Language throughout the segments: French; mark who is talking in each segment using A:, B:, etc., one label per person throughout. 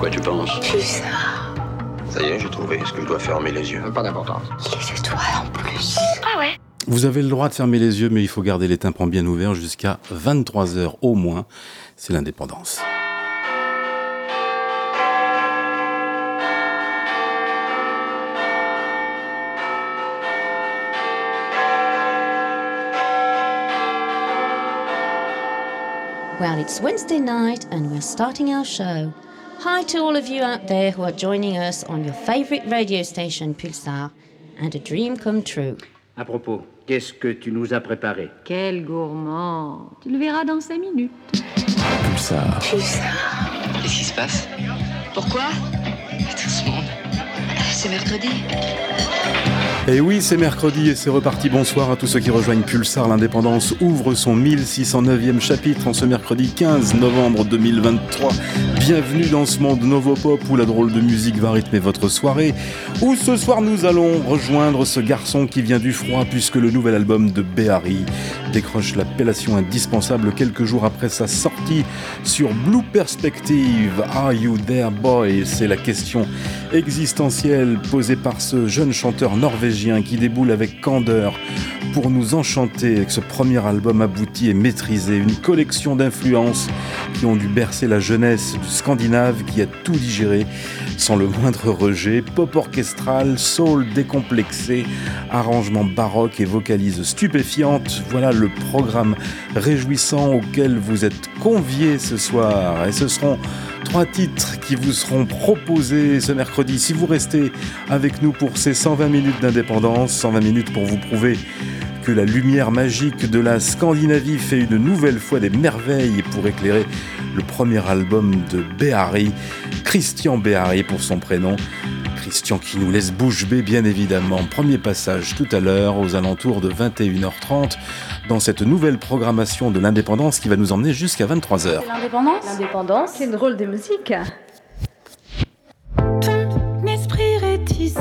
A: quoi tu penses
B: Pulsar.
A: Ça y est, j'ai trouvé. Est-ce que je dois fermer les yeux
C: Pas d'importance.
B: Les étoiles en plus.
D: Ah ouais
E: Vous avez le droit de fermer les yeux, mais il faut garder les tympans bien ouverts jusqu'à 23h au moins. C'est l'indépendance.
F: Well, it's Wednesday night and we're starting our show. Hi to all of you out there who are joining us on your favorite radio station Pulsar and a dream come true.
G: À propos, qu'est-ce que tu nous as préparé?
H: Quel gourmand Tu le verras dans cinq minutes.
E: Pulsar.
B: Pulsar.
I: Qu'est-ce qui se passe?
D: Pourquoi?
I: Tout ce monde.
D: C'est mercredi.
E: Et oui, c'est mercredi et c'est reparti. Bonsoir à tous ceux qui rejoignent Pulsar. L'indépendance ouvre son 1609e chapitre en ce mercredi 15 novembre 2023. Bienvenue dans ce monde Novopop où la drôle de musique va rythmer votre soirée. Où ce soir nous allons rejoindre ce garçon qui vient du froid puisque le nouvel album de Behari décroche l'appellation indispensable quelques jours après sa sortie sur Blue Perspective. Are you there boy? C'est la question existentielle posée par ce jeune chanteur norvégien qui déboule avec candeur pour nous enchanter avec ce premier album abouti et maîtrisé, une collection d'influences qui ont dû bercer la jeunesse du Scandinave qui a tout digéré sans le moindre rejet, pop orchestral, soul décomplexé, arrangement baroque et vocalise stupéfiante. Voilà le programme réjouissant auquel vous êtes conviés ce soir. Et ce seront trois titres qui vous seront proposés ce mercredi. Si vous restez avec nous pour ces 120 minutes d'indépendance, 120 minutes pour vous prouver que la lumière magique de la Scandinavie fait une nouvelle fois des merveilles pour éclairer le premier album de Behari, Christian Behari pour son prénom. Christian qui nous laisse bouche bée bien évidemment. Premier passage tout à l'heure aux alentours de 21h30 dans cette nouvelle programmation de l'indépendance qui va nous emmener jusqu'à 23h.
H: L'indépendance
B: L'indépendance.
H: C'est une drôle de musique.
J: Ton esprit réticent,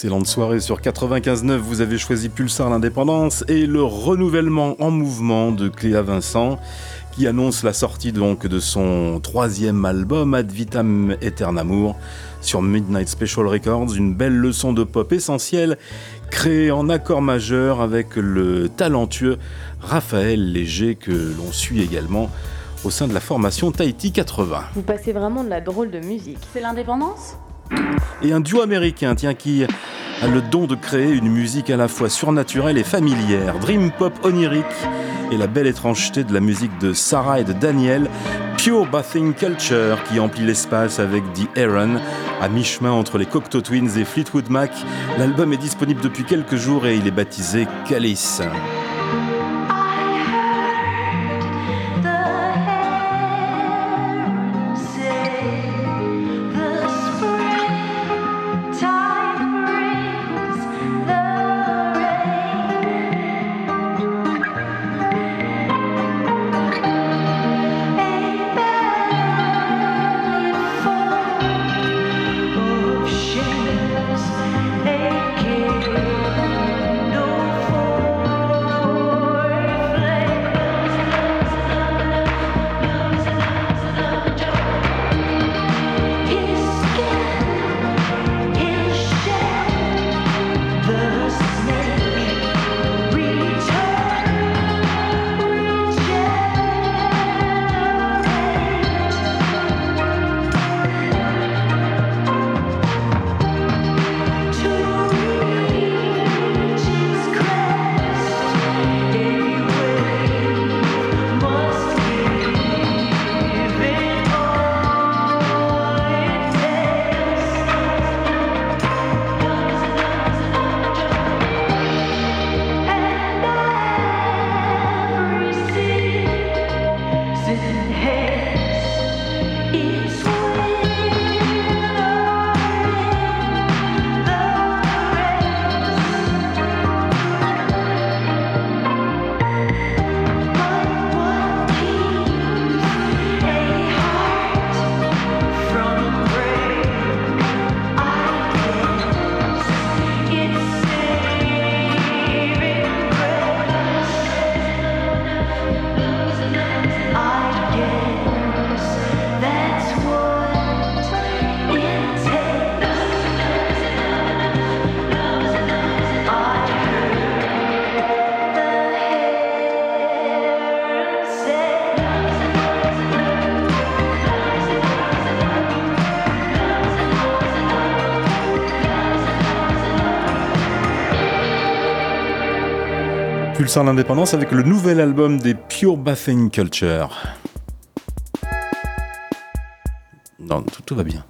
E: Excellente soirée sur 95.9, vous avez choisi Pulsar l'indépendance et le renouvellement en mouvement de Cléa Vincent qui annonce la sortie donc de son troisième album Ad Vitam Aeternamour sur Midnight Special Records, une belle leçon de pop essentielle créée en accord majeur avec le talentueux Raphaël Léger que l'on suit également au sein de la formation Tahiti 80.
H: Vous passez vraiment de la drôle de musique.
B: C'est l'indépendance?
E: Et un duo américain, tiens, qui a le don de créer une musique à la fois surnaturelle et familière, dream pop onirique et la belle étrangeté de la musique de Sarah et de Daniel, Pure Bathing Culture qui emplit l'espace avec The Aaron, à mi-chemin entre les Cocteau Twins et Fleetwood Mac. L'album est disponible depuis quelques jours et il est baptisé Calice. Pulsar l'indépendance avec le nouvel album des Pure Bathing Culture. Non, tout va bien.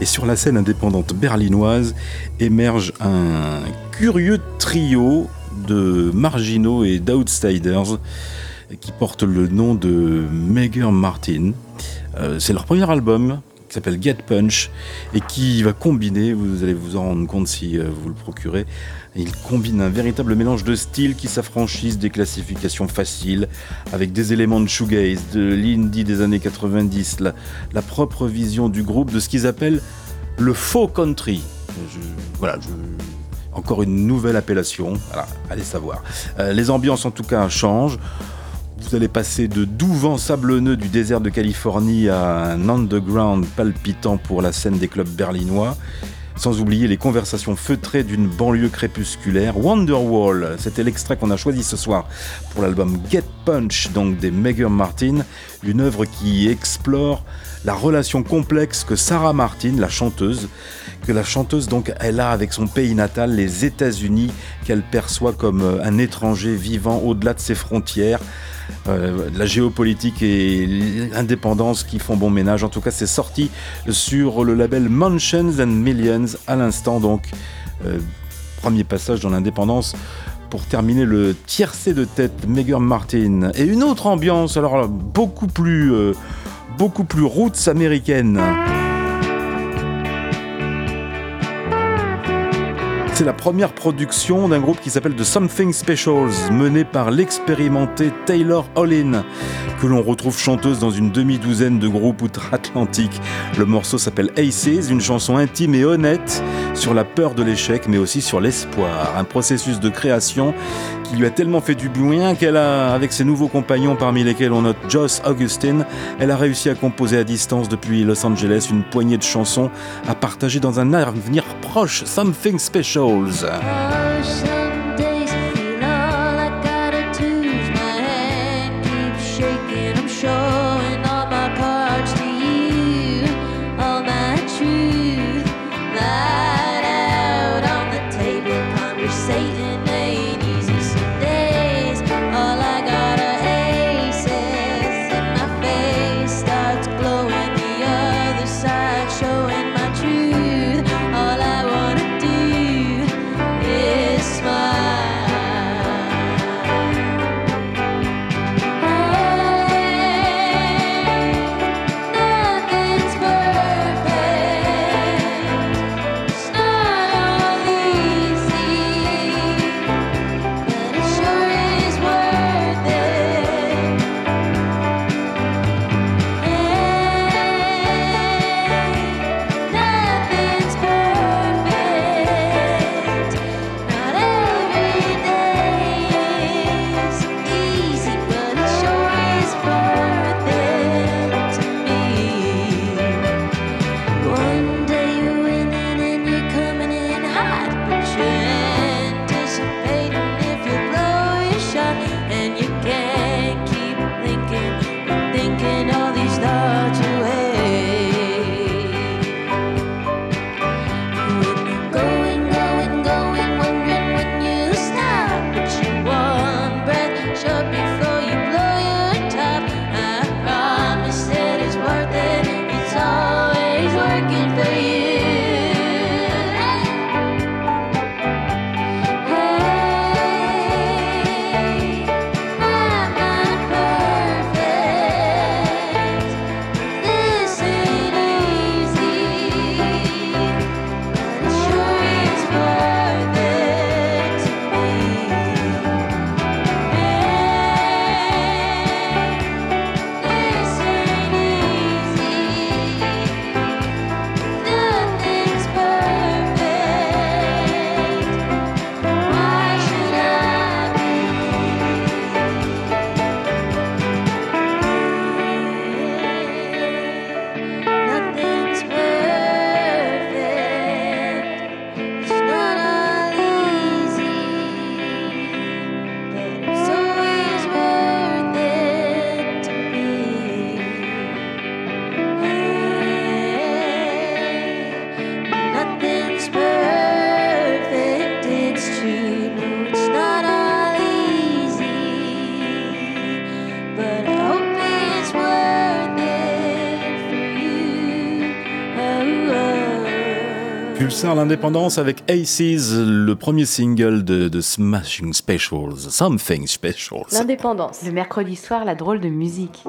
E: Et sur la scène indépendante berlinoise émerge un curieux trio de marginaux et d'outsiders qui porte le nom de Megan Martin. Euh, c'est leur premier album qui s'appelle Get Punch et qui va combiner, vous allez vous en rendre compte si euh, vous le procurez, il combine un véritable mélange de styles qui s'affranchissent des classifications faciles, avec des éléments de shoegaze, de l'indie des années 90, la, propre vision du groupe de ce qu'ils appellent le faux country. voilà, encore une nouvelle appellation, allez savoir. Euh, les ambiances en tout cas changent. Vous allez passer de doux vents sablonneux du désert de Californie à un underground palpitant pour la scène des clubs berlinois. Sans oublier les conversations feutrées d'une banlieue crépusculaire. Wonderwall, c'était l'extrait qu'on a choisi ce soir pour l'album Get Punch, donc des Megan Martin, une œuvre qui explore la relation complexe que Sarah Martin, la chanteuse, que la chanteuse donc elle a avec son pays natal, les États-Unis, qu'elle perçoit comme un étranger vivant au-delà de ses frontières, euh, la géopolitique et l'indépendance qui font bon ménage. En tout cas, c'est sorti sur le label Mansions and Millions à l'instant. Donc, euh, premier passage dans l'indépendance pour terminer le tiercé de tête Megan Martin et une autre ambiance alors beaucoup plus euh, beaucoup plus roots américaine. C'est la première production d'un groupe qui s'appelle The Something Specials, mené par l'expérimenté Taylor Hollin, que l'on retrouve chanteuse dans une demi-douzaine de groupes outre-Atlantique. Le morceau s'appelle Aces, une chanson intime et honnête sur la peur de l'échec, mais aussi sur l'espoir. Un processus de création qui lui a tellement fait du bien qu'elle a, avec ses nouveaux compagnons parmi lesquels on note Joss Augustine, elle a réussi à composer à distance depuis Los Angeles une poignée de chansons à partager dans un avenir proche, Something Specials. Pulsar l'indépendance avec Aces, le premier single de, de Smashing Specials, Something Specials.
H: L'indépendance. Le mercredi soir, la drôle de musique.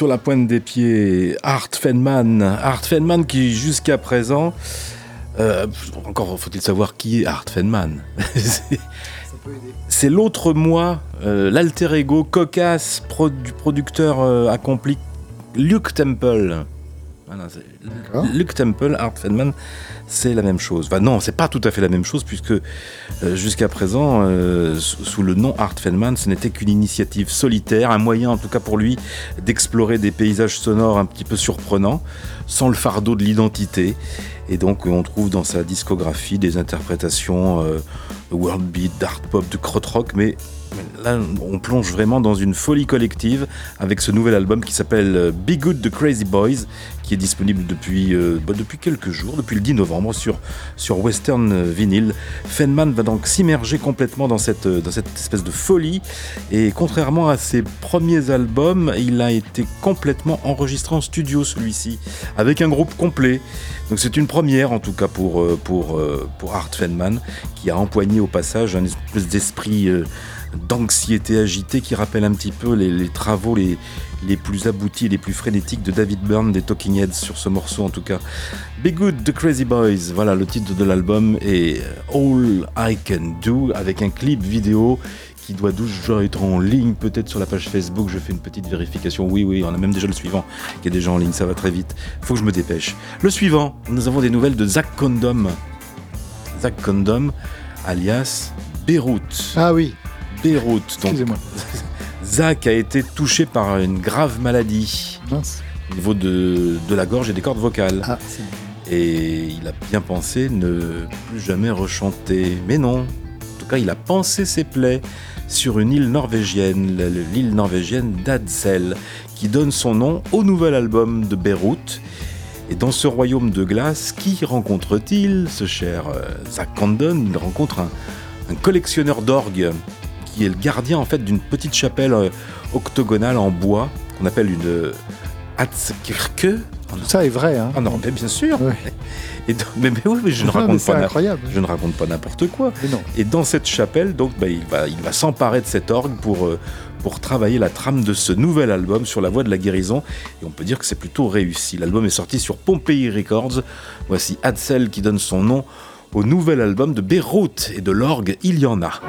E: Sur la pointe des pieds. Art Feynman. Art Feynman qui, jusqu'à présent. Euh, encore faut-il savoir qui est Art Feynman. C'est l'autre moi, euh, l'alter ego cocasse du producteur euh, accompli Luke Temple. Luke Temple, Art Feynman, c'est la même chose. Enfin, non, c'est pas tout à fait la même chose, puisque euh, jusqu'à présent, euh, sous le nom Art Feynman, ce n'était qu'une initiative solitaire, un moyen en tout cas pour lui d'explorer des paysages sonores un petit peu surprenants, sans le fardeau de l'identité. Et donc, on trouve dans sa discographie des interprétations euh, world beat, d'art pop, de krautrock, mais Là, on plonge vraiment dans une folie collective avec ce nouvel album qui s'appelle Be Good the Crazy Boys, est disponible depuis, euh, bah, depuis quelques jours, depuis le 10 novembre sur, sur Western Vinyl. Feynman va donc s'immerger complètement dans cette, euh, dans cette espèce de folie et contrairement à ses premiers albums, il a été complètement enregistré en studio celui-ci, avec un groupe complet. Donc c'est une première en tout cas pour, pour, pour Art Feynman qui a empoigné au passage un espèce d'esprit d'anxiété agitée qui rappelle un petit peu les, travaux les, les plus aboutis les plus frénétiques de David Byrne des Talking Heads sur ce morceau en tout cas. Be Good The Crazy Boys, voilà le titre de l'album et All I Can Do avec un clip vidéo qui doit toujours être en ligne, peut-être sur la page Facebook. Je fais une petite vérification. Oui, oui, on a même déjà le suivant qui est déjà en ligne. Ça va très vite. Faut que je me dépêche. Le suivant, nous avons des nouvelles de Zach Condom. Zach Condom, alias Beyrouth.
C: Ah oui.
E: Beyrouth.
C: Excusez-moi.
E: Zach a été touché par une grave maladie au niveau de, de, la gorge et des cordes vocales.
C: Ah,
E: et il a bien pensé ne plus jamais rechanter. Mais non. En tout cas, il a pensé ses plaies sur une île norvégienne, l'île norvégienne d'Adsel, qui donne son nom au nouvel album de Beyrouth. Et dans ce royaume de glace, qui rencontre-t-il Ce cher euh, Zach Condon, il rencontre un, un collectionneur d'orgues qui est le gardien en fait d'une petite chapelle euh, octogonale en bois qu'on appelle une Hatzkirke.
C: Ça est vrai, hein
E: Ah non, mais bien sûr. Et mais, oui, mais je, ne raconte pas je ne raconte pas n'importe quoi. Et dans cette chapelle, donc, bah, il va, il va s'emparer de cet orgue pour, euh, pour travailler la trame de ce nouvel album sur la voie de la guérison. Et on peut dire que c'est plutôt réussi. L'album est sorti sur Pompey Records. Voici Hadsel qui donne son nom au nouvel album de Beyrouth et de l'orgue Il y en a.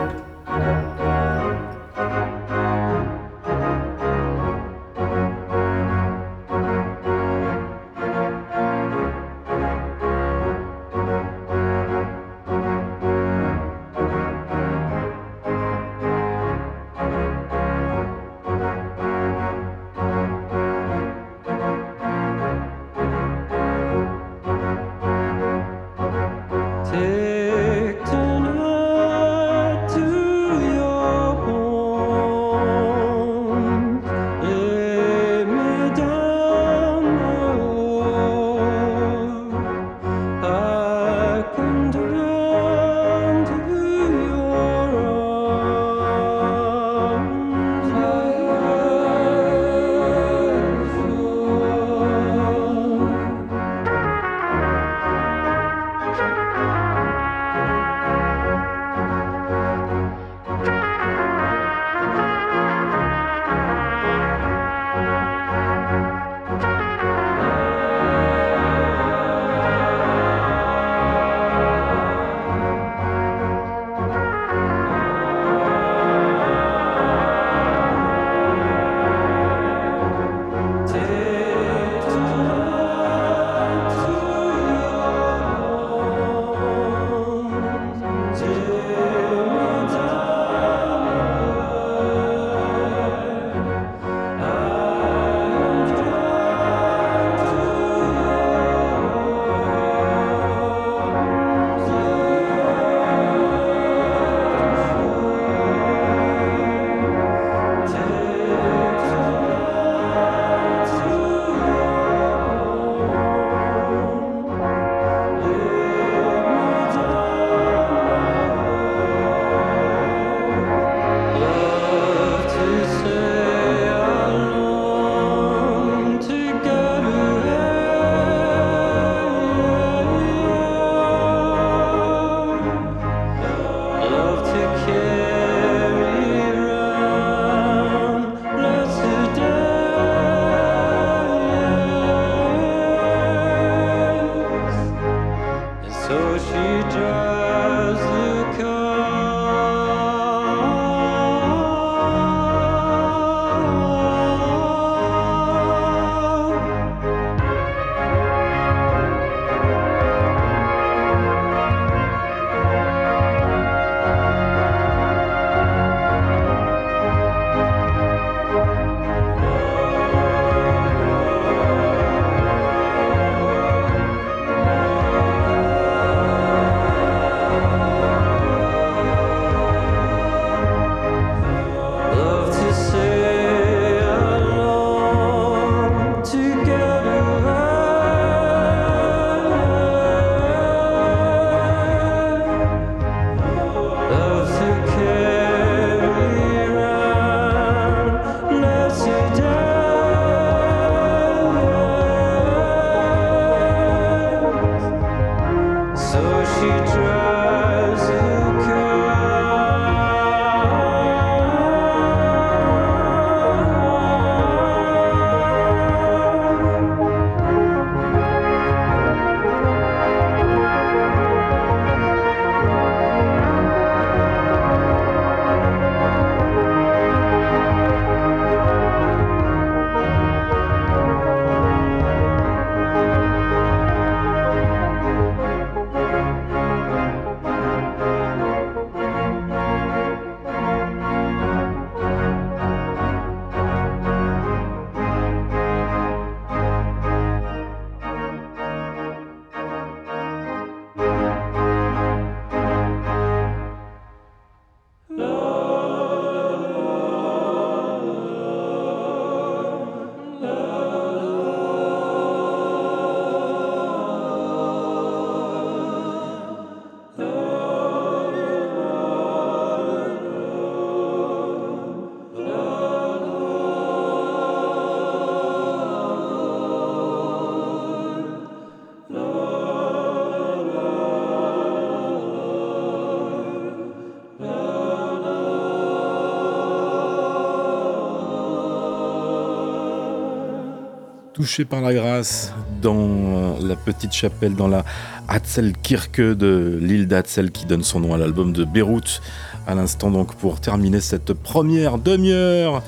E: touché par la grâce dans la petite chapelle dans la Hatzelkirche de l'île d'Hatzel qui donne son nom à l'album de Beyrouth. À l'instant donc pour terminer cette première demi-heure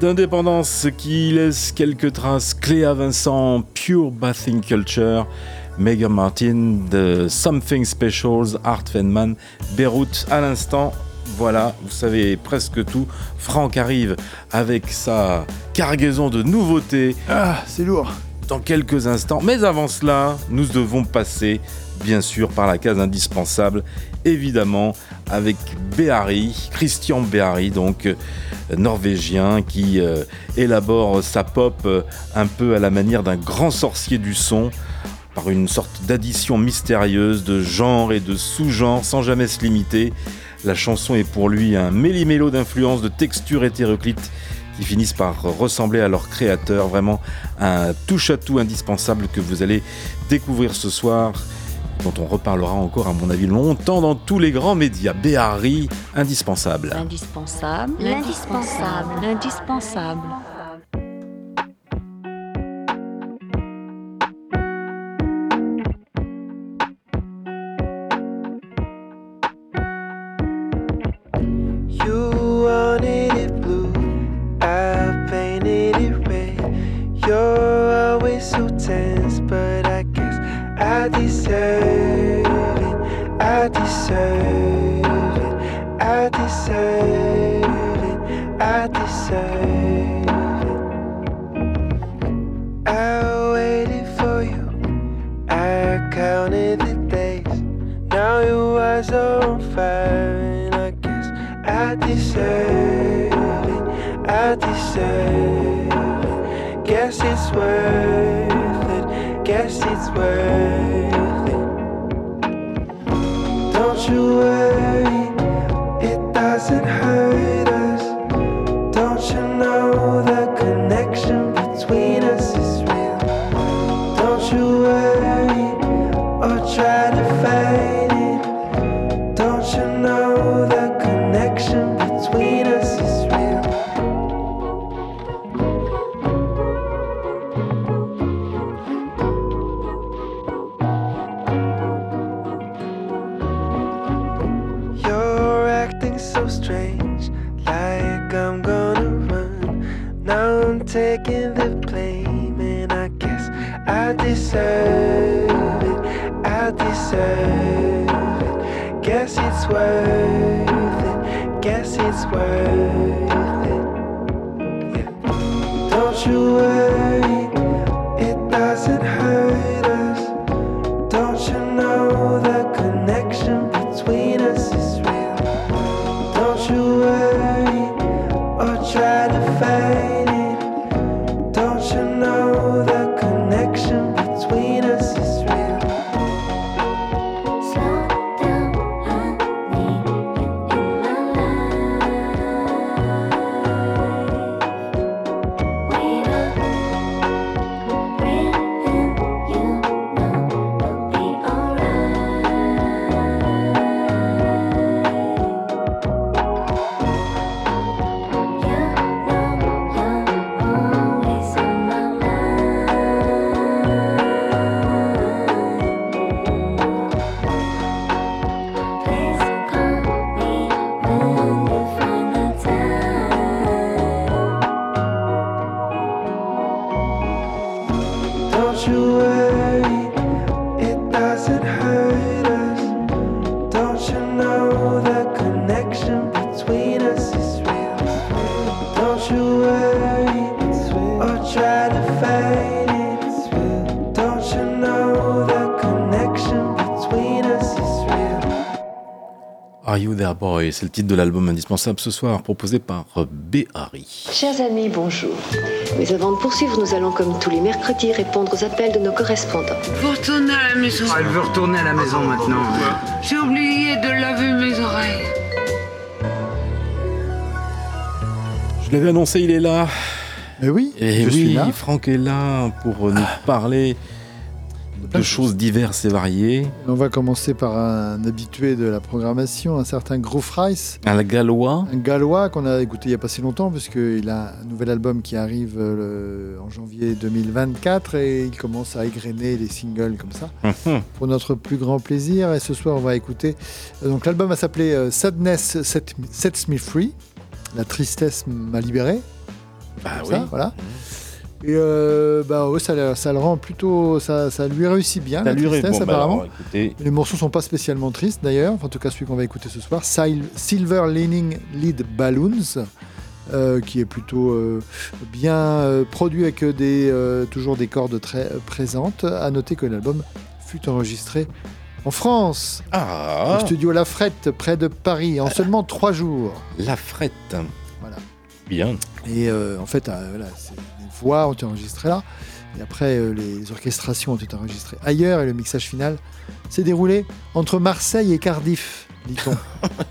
E: d'indépendance qui laisse quelques traces. Cléa Vincent, Pure Bathing Culture, Megan Martin, The Something Specials, Art Feynman, Beyrouth à l'instant. Voilà, vous savez presque tout. Franck arrive avec sa cargaison de nouveautés.
C: Ah, c'est lourd.
E: Dans quelques instants. Mais avant cela, nous devons passer, bien sûr, par la case indispensable. Évidemment, avec Behari, Christian Behari, donc euh, norvégien, qui euh, élabore sa pop euh, un peu à la manière d'un grand sorcier du son par une sorte d'addition mystérieuse de genres et de sous-genres sans jamais se limiter. La chanson est pour lui un méli-mélo d'influences, de textures hétéroclites qui finissent par ressembler à leur créateur. Vraiment un touche-à-tout indispensable que vous allez découvrir ce soir, dont on reparlera encore, à mon avis, longtemps dans tous les grands médias. Béhari, indispensable.
B: L'indispensable, l'indispensable, l'indispensable.
E: c'est le titre de l'album indispensable ce soir, proposé par Béhari.
D: Chers amis, bonjour. Mais avant de poursuivre, nous allons, comme tous les mercredis, répondre aux appels de nos correspondants.
K: Vous retournez à la maison.
G: Ah, elle veut retourner à la maison maintenant.
K: J'ai oublié de laver mes oreilles.
E: Je l'avais annoncé, il est là.
C: Mais oui,
E: Et
C: je
E: oui,
C: suis là.
E: Franck est là pour nous parler choses diverses et variées.
L: On va commencer par un habitué de la programmation, un certain Groove Rice.
E: Un gallois.
L: Un gallois qu'on a écouté il n'y a pas si longtemps, puisqu'il a un nouvel album qui arrive euh, en janvier 2024 et il commence à égrener les singles comme ça, pour notre plus grand plaisir. Et ce soir, on va écouter. Euh, donc l'album va s'appeler euh, Sadness Sets Me Free. La tristesse m'a libéré.
E: Bah oui.
L: voilà. Et euh, bah ouais, ça, ça, le rend plutôt, ça, ça lui réussit bien.
E: Ça
L: la
E: lui
L: tristesse,
E: bon,
L: apparemment.
E: bah alors,
L: Les morceaux sont pas spécialement tristes d'ailleurs. Enfin, en tout cas, celui qu'on va écouter ce soir, Sil Silver Leaning Lead Balloons. Euh, qui est plutôt euh, bien produit avec des, toujours des cordes très présentes. À noter que l'album fut enregistré en France,
E: Ah
L: au studio La Frette, près de Paris, en seulement trois jours.
E: La frette.
L: Voilà.
E: Bien.
L: Et en fait, euh, voilà, c'est- voix ont été enregistrées là. Et après, euh, les orchestrations ont été enregistrées ailleurs. Et le mixage final s'est déroulé entre Marseille et Cardiff, dit-on.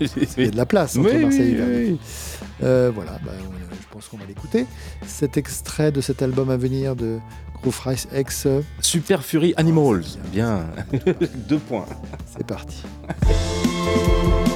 L: Il y a de la place entre
E: Oui,
L: Marseille et Cardiff.
E: oui.
L: Euh, voilà, bah, on- je pense qu'on va l'écouter. Cet extrait de cet album à venir de Groove Rice X, euh,
E: Super Fury Animals. Bien. Deux points.
L: c'est parti.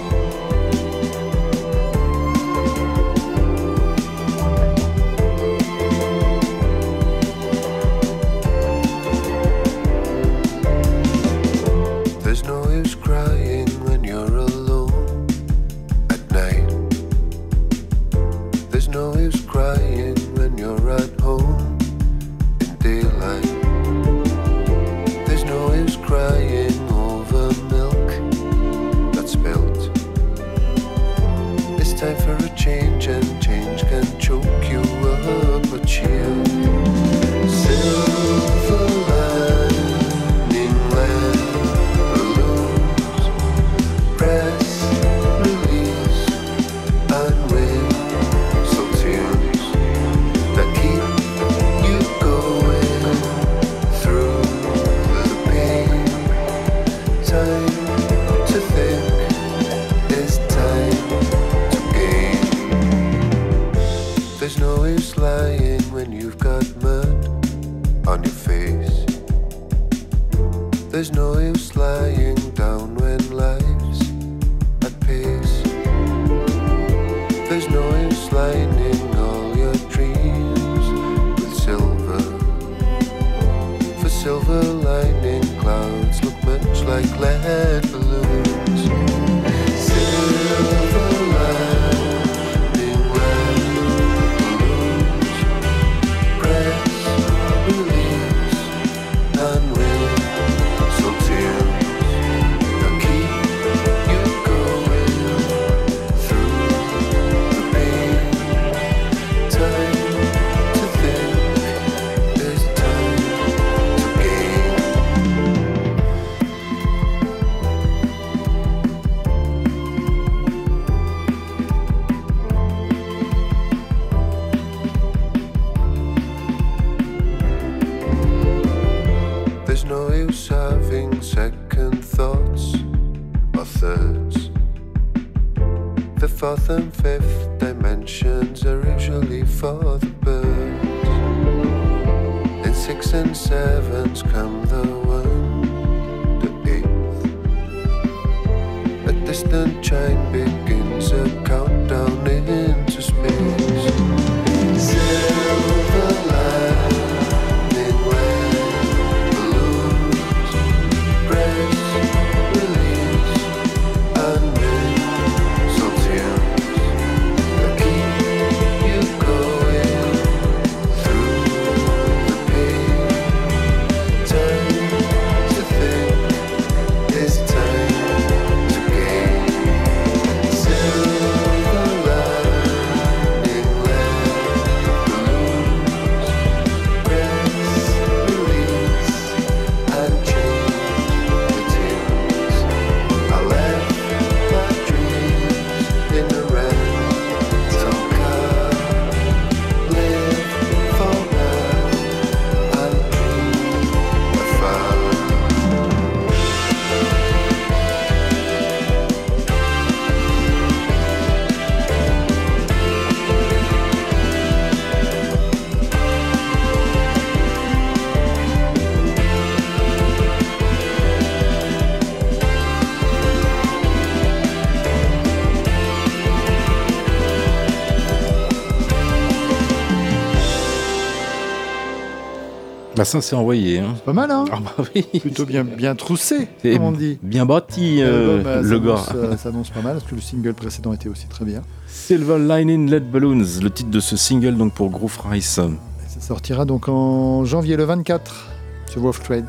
E: Bah ça c'est envoyé. Hein.
C: Pas mal, hein
E: Ah bah oui.
C: Plutôt bien, bien troussé, comme on dit.
E: Bien bâti, euh,
C: euh,
E: le gars.
C: euh, s'annonce pas mal, parce que le single précédent était aussi très bien.
E: Silver Lining Lead Balloons, le titre de ce single donc pour Groove Rice.
C: Ça sortira donc en janvier le 24 sur Wolf Trade.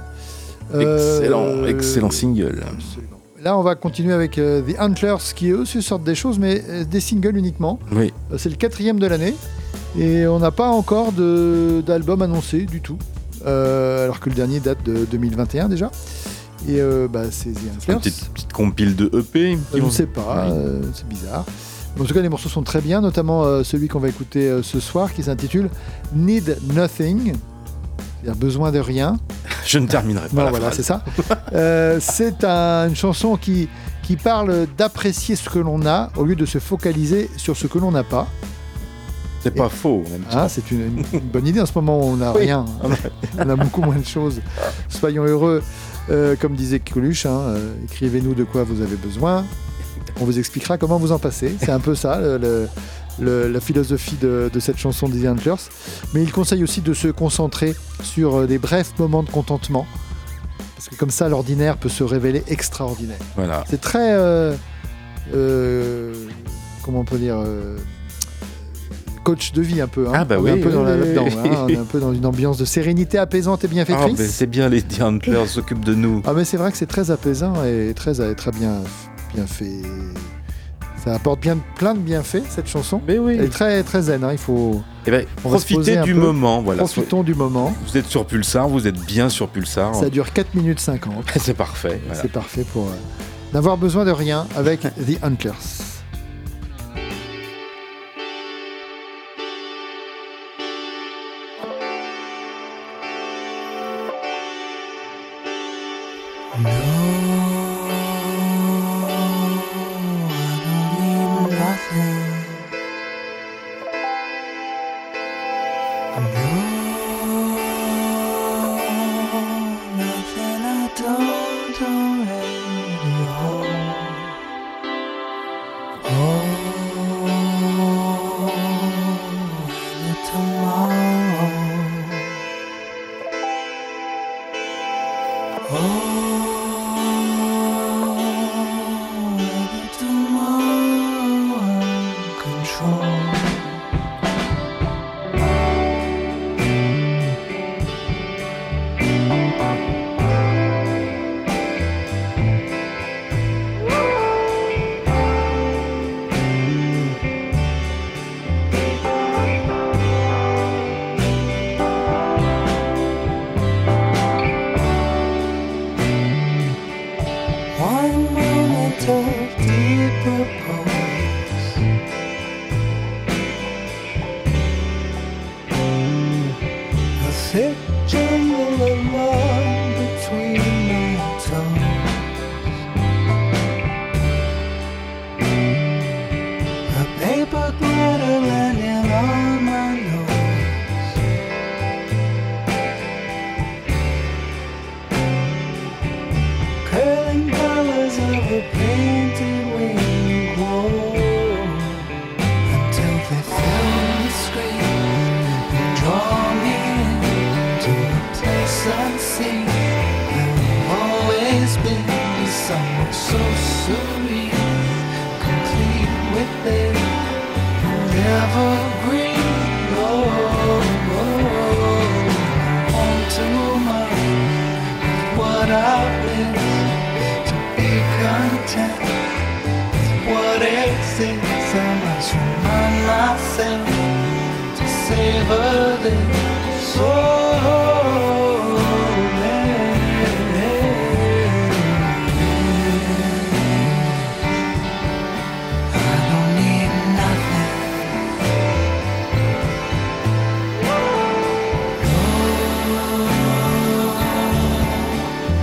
E: Excellent,
C: Euh,
E: excellent single.
C: Absolument. Là, on va continuer avec The Antlers, qui eux aussi sortent des choses, mais des singles uniquement.
E: Oui.
C: C'est le quatrième de l'année, et on n'a pas encore d'album annoncé du tout, alors que le dernier date de 2021 déjà. Et euh, bah, c'est The
E: Une petite, petite compile de EP. qui
C: Je ne sais pas,
E: Oui.
C: euh, c'est bizarre. En tout cas, les morceaux sont très bien, notamment euh, celui qu'on va écouter euh, ce soir qui s'intitule Need Nothing, c'est-à-dire besoin de rien.
E: Je ne terminerai pas.
C: Non,
E: la
C: voilà, c'est ça. Euh, c'est un- une chanson qui, qui parle d'apprécier ce que l'on a au lieu de se focaliser sur ce que l'on n'a pas.
E: C'est pas faux. Même
C: Hein, c'est une, une bonne idée en ce moment on n'a
E: Oui.
C: rien. on a beaucoup moins de choses. Soyons heureux. Euh, comme disait Coluche, hein, euh, écrivez-nous de quoi vous avez besoin. On vous expliquera comment vous en passez. C'est un peu ça, le- le- le- la philosophie de, de cette chanson des Antlers. Mais il conseille aussi de se concentrer sur euh, des brefs moments de contentement. Parce que comme ça, l'ordinaire peut se révéler extraordinaire.
E: Voilà.
C: C'est très. euh, comment on peut dire Coach de vie un peu. hein.
E: Ah bah
C: on est un peu dans
E: oui,
C: la-
E: oui,
C: là-dedans.
E: oui.
C: hein. On est un peu dans une ambiance de sérénité apaisante et
E: Ah,
C: bienfaitrice.
E: ben, c'est bien, les The Antlers s'occupent de nous.
C: Ah mais c'est vrai que c'est très apaisant et très, très bien, bien fait. Ça apporte bien, plein de bienfaits cette chanson.
E: Mais oui.
C: Elle est très, très zen. hein. Il faut.
E: Eh ben,
C: un
E: du
C: peu.
E: moment. Voilà.
C: Profitons du moment.
E: Vous êtes sur Pulsar, vous êtes bien sur Pulsar.
C: Ça dure 4 minutes 50.
E: C'est parfait. voilà.
C: C'est parfait pour euh, n'avoir besoin de rien avec The Antlers.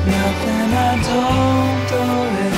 J: 몇
E: 개만 더 떠올려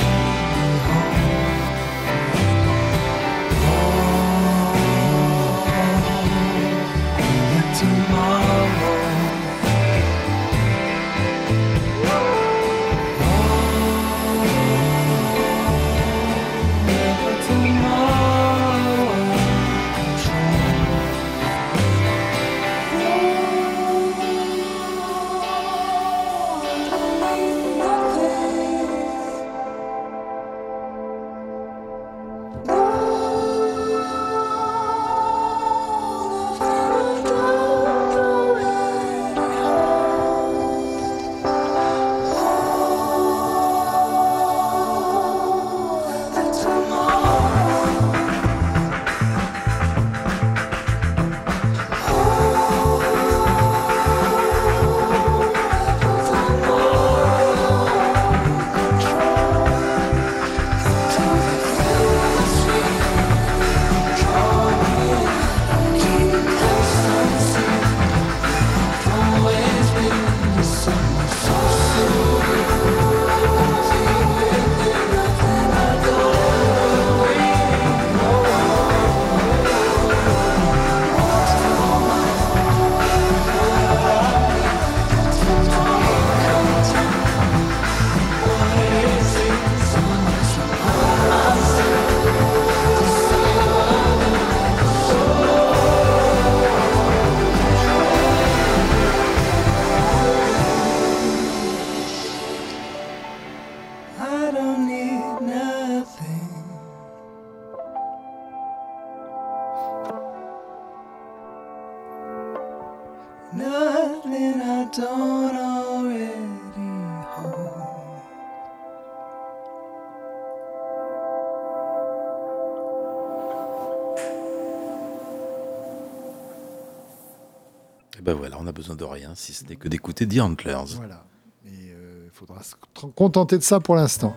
E: besoin de rien si ce n'est que d'écouter The Antlers.
C: Voilà. Il faudra se contenter de ça pour l'instant.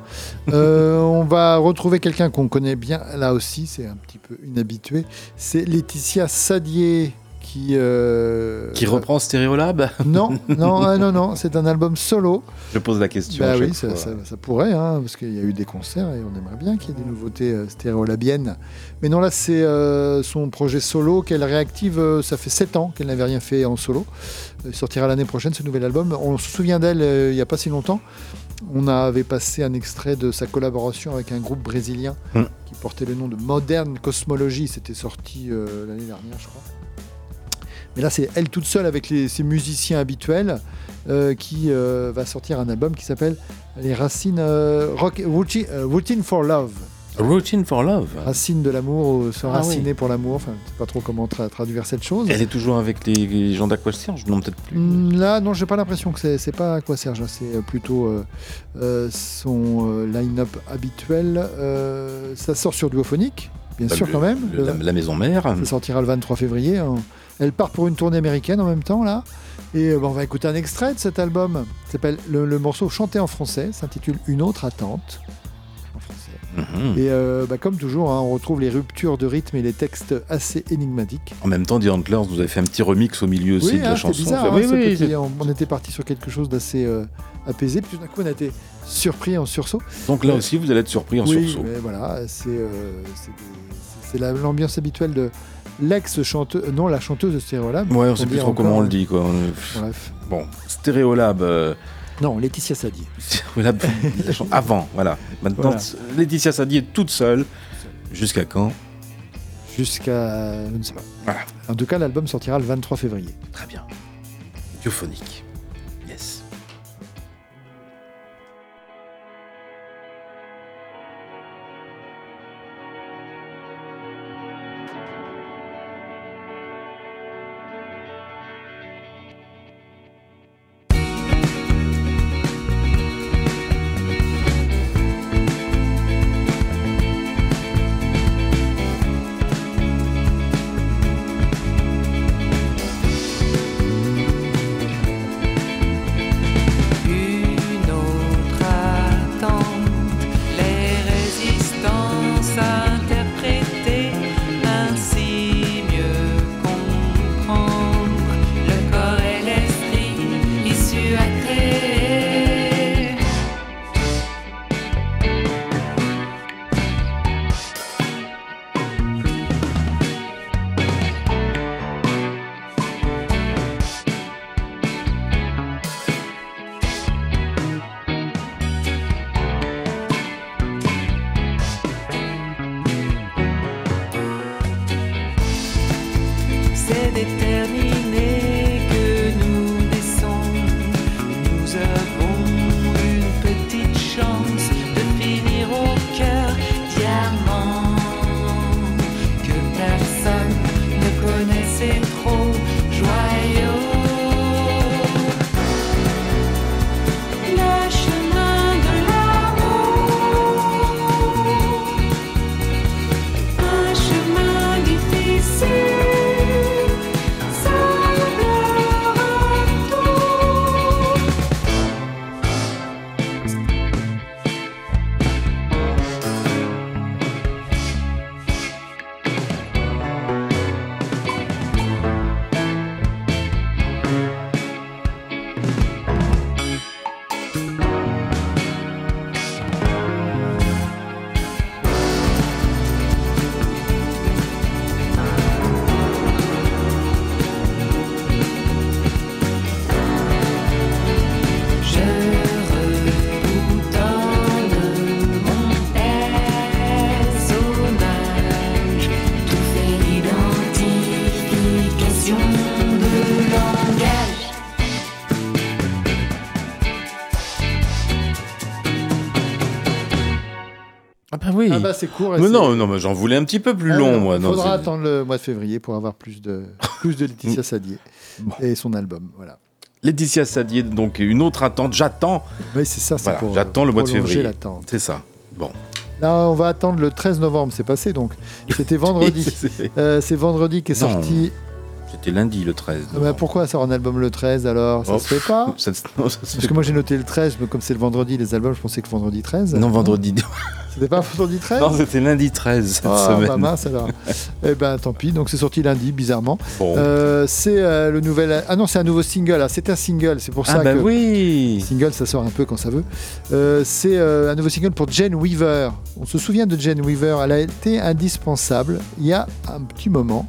C: Euh, on va retrouver quelqu'un qu'on connaît bien là aussi, c'est un petit peu inhabitué. C'est Laetitia Sadier qui. euh,
E: Qui reprend Stéréolab
C: Non, non, ah, non, non, c'est un album solo.
E: Je pose la question.
C: Bah oui, ça,
E: fois.
C: ça- ça pourrait, hein, parce qu'il y a eu des concerts et on aimerait bien qu'il y ait des nouveautés euh, stéréolabiennes. Mais non, là, c'est euh, son projet solo qu'elle réactive. euh, ça fait 7 ans qu'elle n'avait rien fait en solo. Euh, Il sortira l'année prochaine, ce nouvel album. On se souvient d'elle euh, il n'y a pas si longtemps. On avait passé un extrait de sa collaboration avec un groupe brésilien
E: Hmm.
C: qui portait le nom de Modern Cosmology. C'était sorti euh, l'année dernière, je crois. Mais là, c'est elle toute seule avec les- ses musiciens habituels euh, qui euh, va sortir un album qui s'appelle Les Racines euh, rock, routine, euh, Routine for Love.
E: Routine for Love.
C: Racines de l'amour, ou se
E: Ah
C: raciner
E: oui.
C: pour l'amour. Enfin, je sais pas trop comment tra- traduire cette chose.
E: Elle est toujours avec les, les gens d'Aquaserge Non, peut-être plus.
C: Mm, Là, non, j'ai pas l'impression que c'est, pas quoi Serge. C'est plutôt euh, euh, son euh, line-up habituel. Euh, ça sort sur Duophonique, bien
E: Bah,
C: sûr
E: le-
C: quand même.
E: le- la, la maison mère.
C: Ça sortira le 23 février. hein. Elle part pour une tournée américaine en même temps, là. Et euh, on va écouter un extrait de cet album. S'appelle le, le morceau chanté en français, s'intitule Une autre attente. En français.
E: Mhm.
C: Et euh, bah, comme toujours, hein, on retrouve les ruptures de rythme et les textes assez énigmatiques.
E: En même temps, The Antlers, vous avez fait un petit remix au milieu aussi
C: oui,
E: de
C: hein,
E: la
C: c'était
E: chanson.
C: bizarre. Hein,
E: oui,
C: ce
E: oui,
C: petit-
E: c'est-
C: on, on était parti sur quelque chose d'assez euh, apaisé, puis tout d'un coup on a été surpris en sursaut.
E: Donc là aussi, vous allez être surpris en
C: oui,
E: sursaut.
C: mais voilà, c'est euh, l'ambiance habituelle de l'ex-chanteuse, non la chanteuse de Stéréolab.
E: Ouais, on sait plus trop comment on le dit. Quoi. On-
C: Bref.
E: Bon, Stéréolab. euh,
C: Non, Laetitia
E: la chan- avant, voilà. Maintenant,
C: Voilà.
E: Laetitia Sadi est toute seule. Jusqu'à quand?
C: Jusqu'à. Je ne sais pas.
E: Voilà.
C: En tout cas, l'album sortira le 23 février.
E: Très bien. Diophonique. Ah bah.
C: Ah bah c'est court. et
E: Mais non, non, mais j'en voulais un petit peu plus
C: Ah
E: long, moi.
C: Il faudra attendre le mois de février pour avoir plus de, plus de Laetitia Sadier et son album. Voilà.
E: Laetitia Sadier, donc une autre attente. J'attends.
C: Oui, c'est ça.
E: Voilà, j'attends le mois de février. C'est ça. Bon.
C: Là, on va attendre le 13 novembre, c'est passé donc. C'était vendredi.
E: C'est-
C: Euh, vendredi qu'est sorti.
E: C'était lundi le 13.
C: Ah bah, pourquoi sort un album le 13 alors? Ça
E: Oh,
C: se fait pas?
E: Ça se- non, ça se
C: Parce
E: fait
C: que moi j'ai noté le 13, mais comme c'est le vendredi, les albums, je pensais que vendredi 13.
E: Non, vendredi.
C: C'était pas vendredi 13
E: Non, c'était lundi 13 cette
C: Ah,
E: semaine.
C: bah mince alors. eh ben tant pis, donc c'est sorti lundi, bizarrement.
E: Bon.
C: Euh, c'est euh, le nouvel. Ah non, c'est un nouveau single. Ah, c'est un single, c'est pour ça
E: ah bah
C: que.
E: oui
C: Single, ça sort un peu quand ça veut. Euh, c'est un nouveau single pour Jane Weaver. On se souvient de Jane Weaver, elle a été indispensable il y a un petit moment,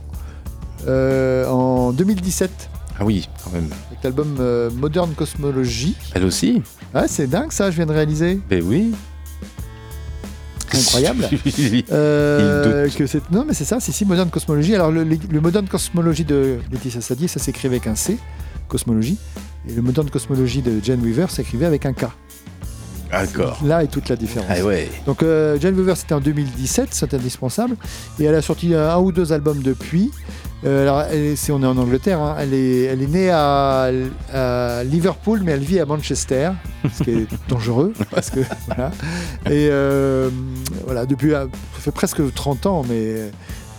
C: en 2017,
E: Ah oui, quand même.
C: avec l'album Modern Cosmology.
E: Elle aussi
C: Ah, c'est dingue ça, je viens de réaliser.
E: Ben oui.
C: Incroyable. Euh, que c'est non mais c'est ça, c'est si Modern Cosmology. Alors le, le Modern Cosmology de Laetitia Sadier, ça s'écrit avec un C, Cosmology, et le Modern Cosmology de Jane Weaver s'écrivait avec un K.
E: D'accord.
C: Là est toute la différence.
E: Ah ouais.
C: Donc euh, Jane Weaver c'était en 2017, c'est indispensable, et elle a sorti un, ou deux albums depuis. Euh, alors elle est- on est en Angleterre, hein. elle est elle est née à, à Liverpool mais elle vit à Manchester, ce qui est dangereux parce que voilà. Et euh, voilà depuis euh, ça fait presque 30 ans mais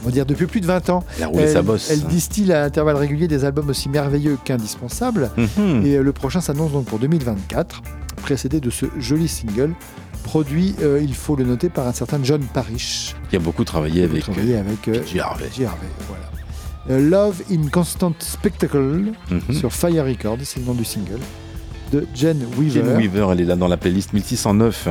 C: on va dire depuis plus de 20 ans.
E: Elle a roulé
C: elle,
E: sa bosse.
C: elle distille à intervalles réguliers des albums aussi merveilleux qu'indispensables.
E: Mhm.
C: Et euh, le prochain s'annonce donc pour 2024, précédé de ce joli single, produit, euh, il faut le noter, par un certain John Parrish.
E: Qui a beaucoup travaillé avec
C: travaillé avec euh.
E: Harvey.
C: Harvey, voilà. Euh, Love in Constant Spectacle
E: Mhm.
C: sur Fire Records, c'est le nom du single, de Jen Weaver.
E: Jane Weaver, elle est là dans la playlist 1609.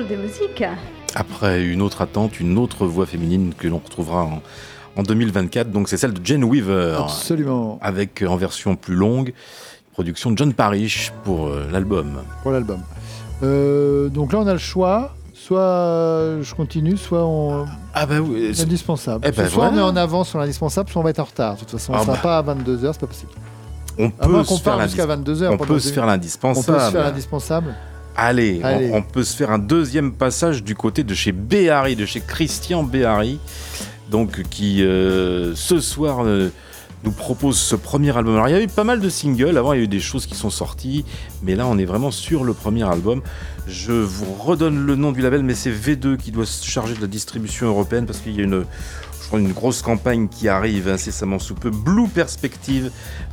M: L'indépendance. Quelle drôle de musique
E: Après une autre attente, une autre voix féminine que l'on retrouvera en, en 2024, donc c'est celle de Jane Weaver.
C: Absolument.
E: Avec euh, en version plus longue, production de John Parrish pour euh, l'album.
C: Pour l'album. Euh, donc là, on a le choix. Soit je continue, soit on.
E: Ah bah oui. c'est-
C: Indispensable.
E: Eh ben
C: soit on est en avance sur l'indispensable, soit on va être en retard. De toute façon, on
E: Ah
C: ne sera
E: bah.
C: pas à 22h, c'est pas possible.
E: On peut
C: qu'on
E: se faire
C: parle jusqu'à
E: l'indis-
C: 22h.
E: On peut
C: On se faire l'indispensable.
E: Allez, on-
C: Allez.
E: On, peut se faire un deuxième passage du côté de chez Béhari, de chez Christian Béhari, donc qui euh, ce soir euh, nous propose ce premier album. Alors il y a eu pas mal de singles, avant il y a eu des choses qui sont sorties, mais là on est vraiment sur le premier album. Je vous redonne le nom du label, mais c'est V2 qui doit se charger de la distribution européenne parce qu'il y a une, une grosse campagne qui arrive incessamment sous peu. Blue Perspective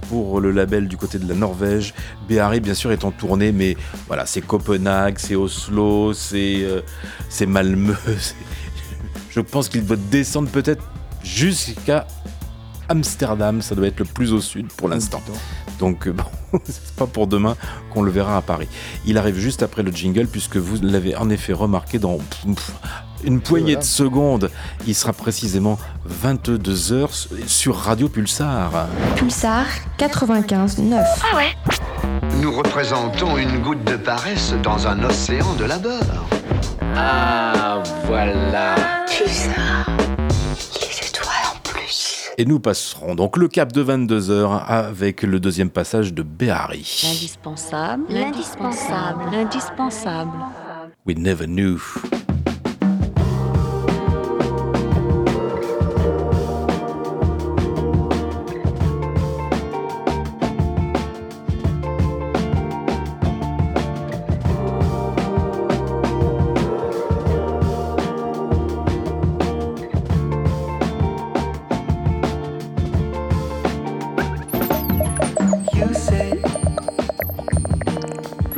E: pour le label du côté de la Norvège. Béhari, bien sûr, est en tournée, mais voilà, c'est Copenhague, c'est Oslo, c'est euh, Malmö. Je pense qu'il doit descendre peut-être jusqu'à Amsterdam. Ça doit être le plus au sud pour l'instant. Donc, euh, bon, c'est pas pour demain qu'on le verra à Paris. Il arrive juste après le jingle, puisque vous l'avez en effet remarqué dans pff, une poignée
C: Voilà.
E: de secondes. Il sera précisément 22h sur Radio Pulsar.
N: Pulsar 95.9.
O: Ah ouais Nous représentons une goutte de paresse dans un océan de labeur.
G: Ah, voilà.
O: Pulsar. Les étoiles en plus.
E: Et nous passerons donc le cap de 22h avec le deuxième passage de Béhari.
P: L'indispensable, l'indispensable, l'indispensable.
E: We never knew.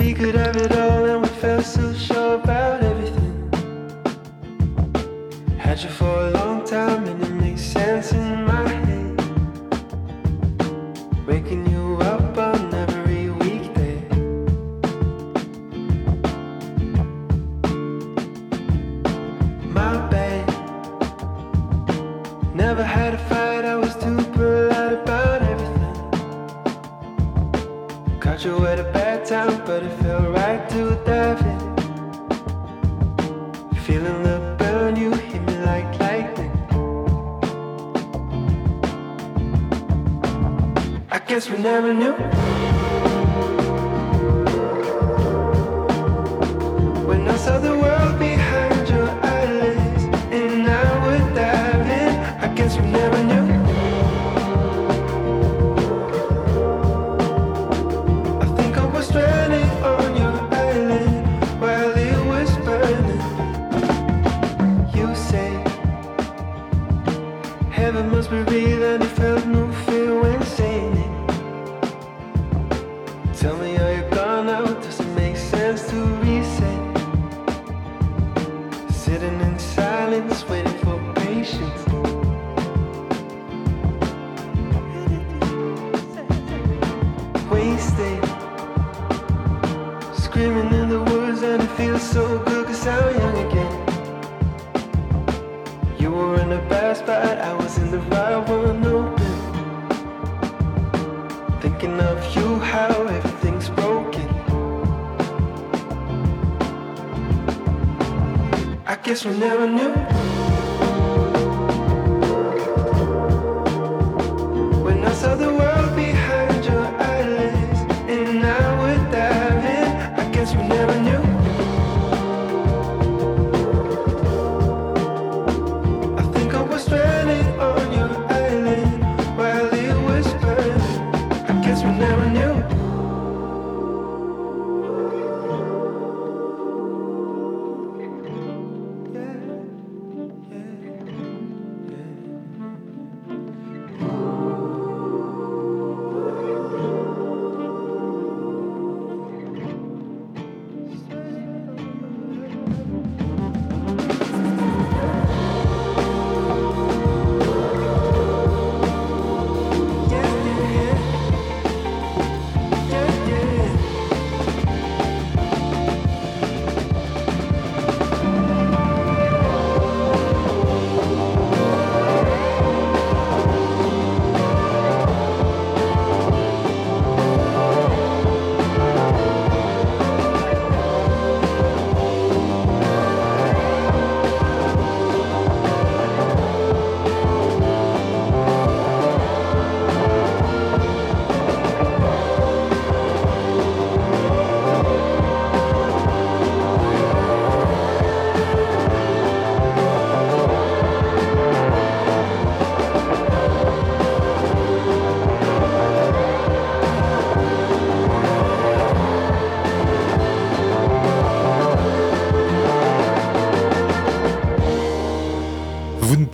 B: We could have it all and we felt so sure about everything. Had you for a long time and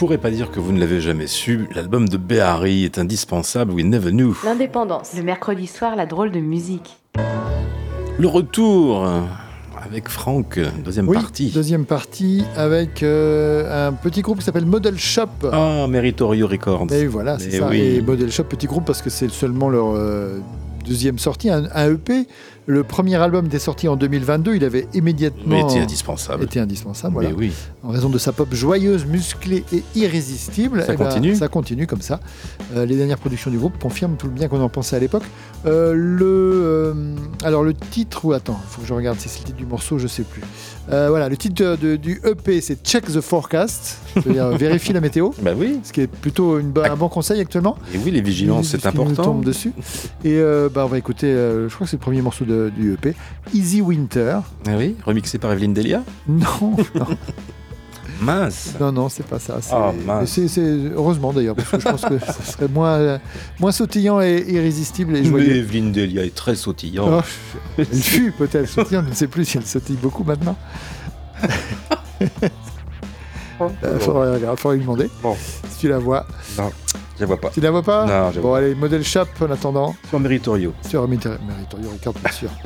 E: pourrez pas dire que vous ne l'avez jamais su, l'album de Behari est indispensable, We Never Knew.
Q: L'indépendance. Le mercredi soir, la drôle de musique.
E: Le retour avec Franck, deuxième
R: Oui,
E: partie.
R: deuxième partie avec euh, un petit groupe qui s'appelle Model Shop.
E: Ah, Meritorio Records.
R: Et voilà, c'est
E: Eh
R: ça.
E: oui.
R: Et Model Shop, petit groupe, parce que c'est seulement leur euh, deuxième sortie, un, un EP. Le premier album était sorti en 2022, il avait immédiatement
E: Mais était indispensable.
R: été indispensable,
E: Mais
R: voilà.
E: oui.
R: en raison de sa pop joyeuse, musclée et irrésistible.
E: Ça
R: Eh ben,
E: continue
R: Ça continue comme ça. Euh, les dernières productions du groupe confirment tout le bien qu'on en pensait à l'époque. Euh, le, euh, alors le titre, ou attends, il faut que je regarde si c'est le titre du morceau, je sais plus. Voilà, le titre de- du EP, c'est Check the Forecast, c'est-à-dire vérifie la météo.
E: Bah oui.
R: Ce qui est plutôt une un bon conseil actuellement.
E: Et oui, les vigilances, c'est important.
R: tombe dessus. Et bah, on va écouter, je crois que c'est le premier morceau de- du EP, Easy Winter.
E: Ah oui, remixé par Evelyne Delia
R: Non, non,
E: Mince.
R: non, non, c'est pas ça. c'est-
E: Ah,
R: c'est- heureusement d'ailleurs, parce que je pense que ça serait moins, moins sautillant et irrésistible et
E: Mais. Evelyne Delia est très sautillant.
R: Oh, elle fut peut-être sautillante, je ne sais plus si elle sautille beaucoup maintenant. Il faudra, regarder, faudra lui demander
E: Bon.
R: si tu la vois.
E: Non, je la vois pas.
R: Tu la vois pas
E: Non, je
R: Bon,
E: vois
R: allez, modèle Chap en attendant.
E: Sur Meritorio.
R: Sur Meritorio Meritorio Records, bien sûr.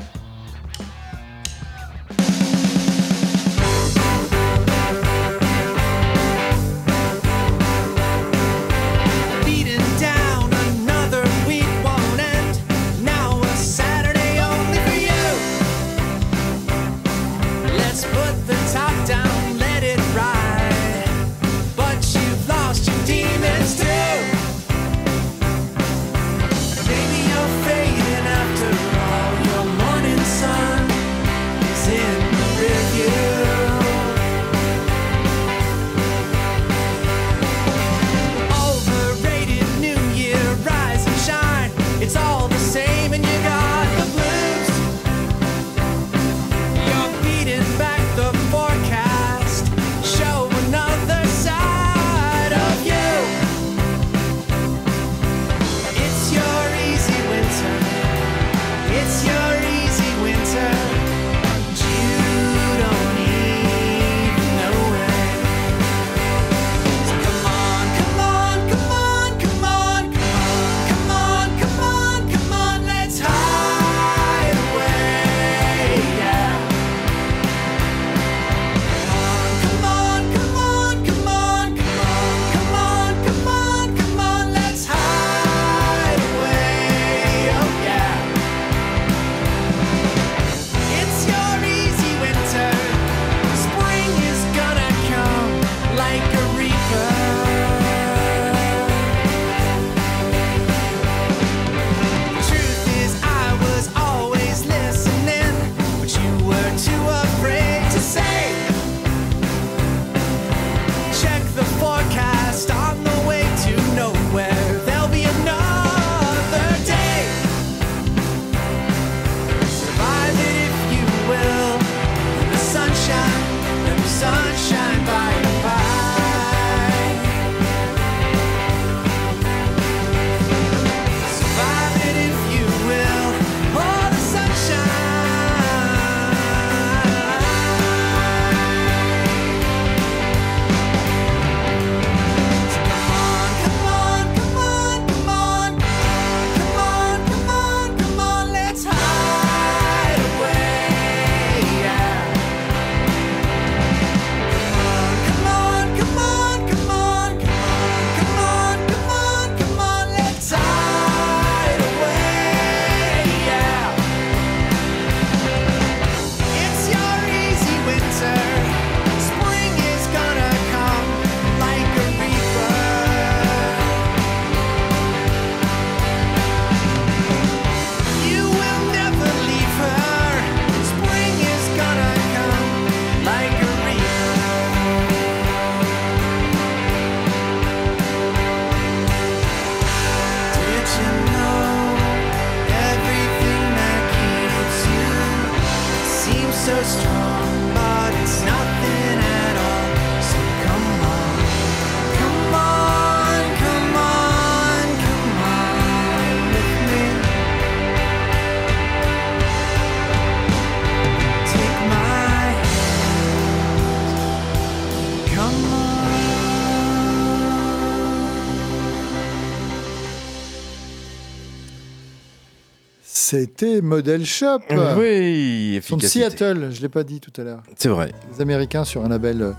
C: C'était Model Shop.
E: Oui,
C: Ils sont de
E: efficacité.
C: Seattle, je ne l'ai pas dit tout à l'heure.
E: C'est vrai.
C: Les Américains sur un label euh,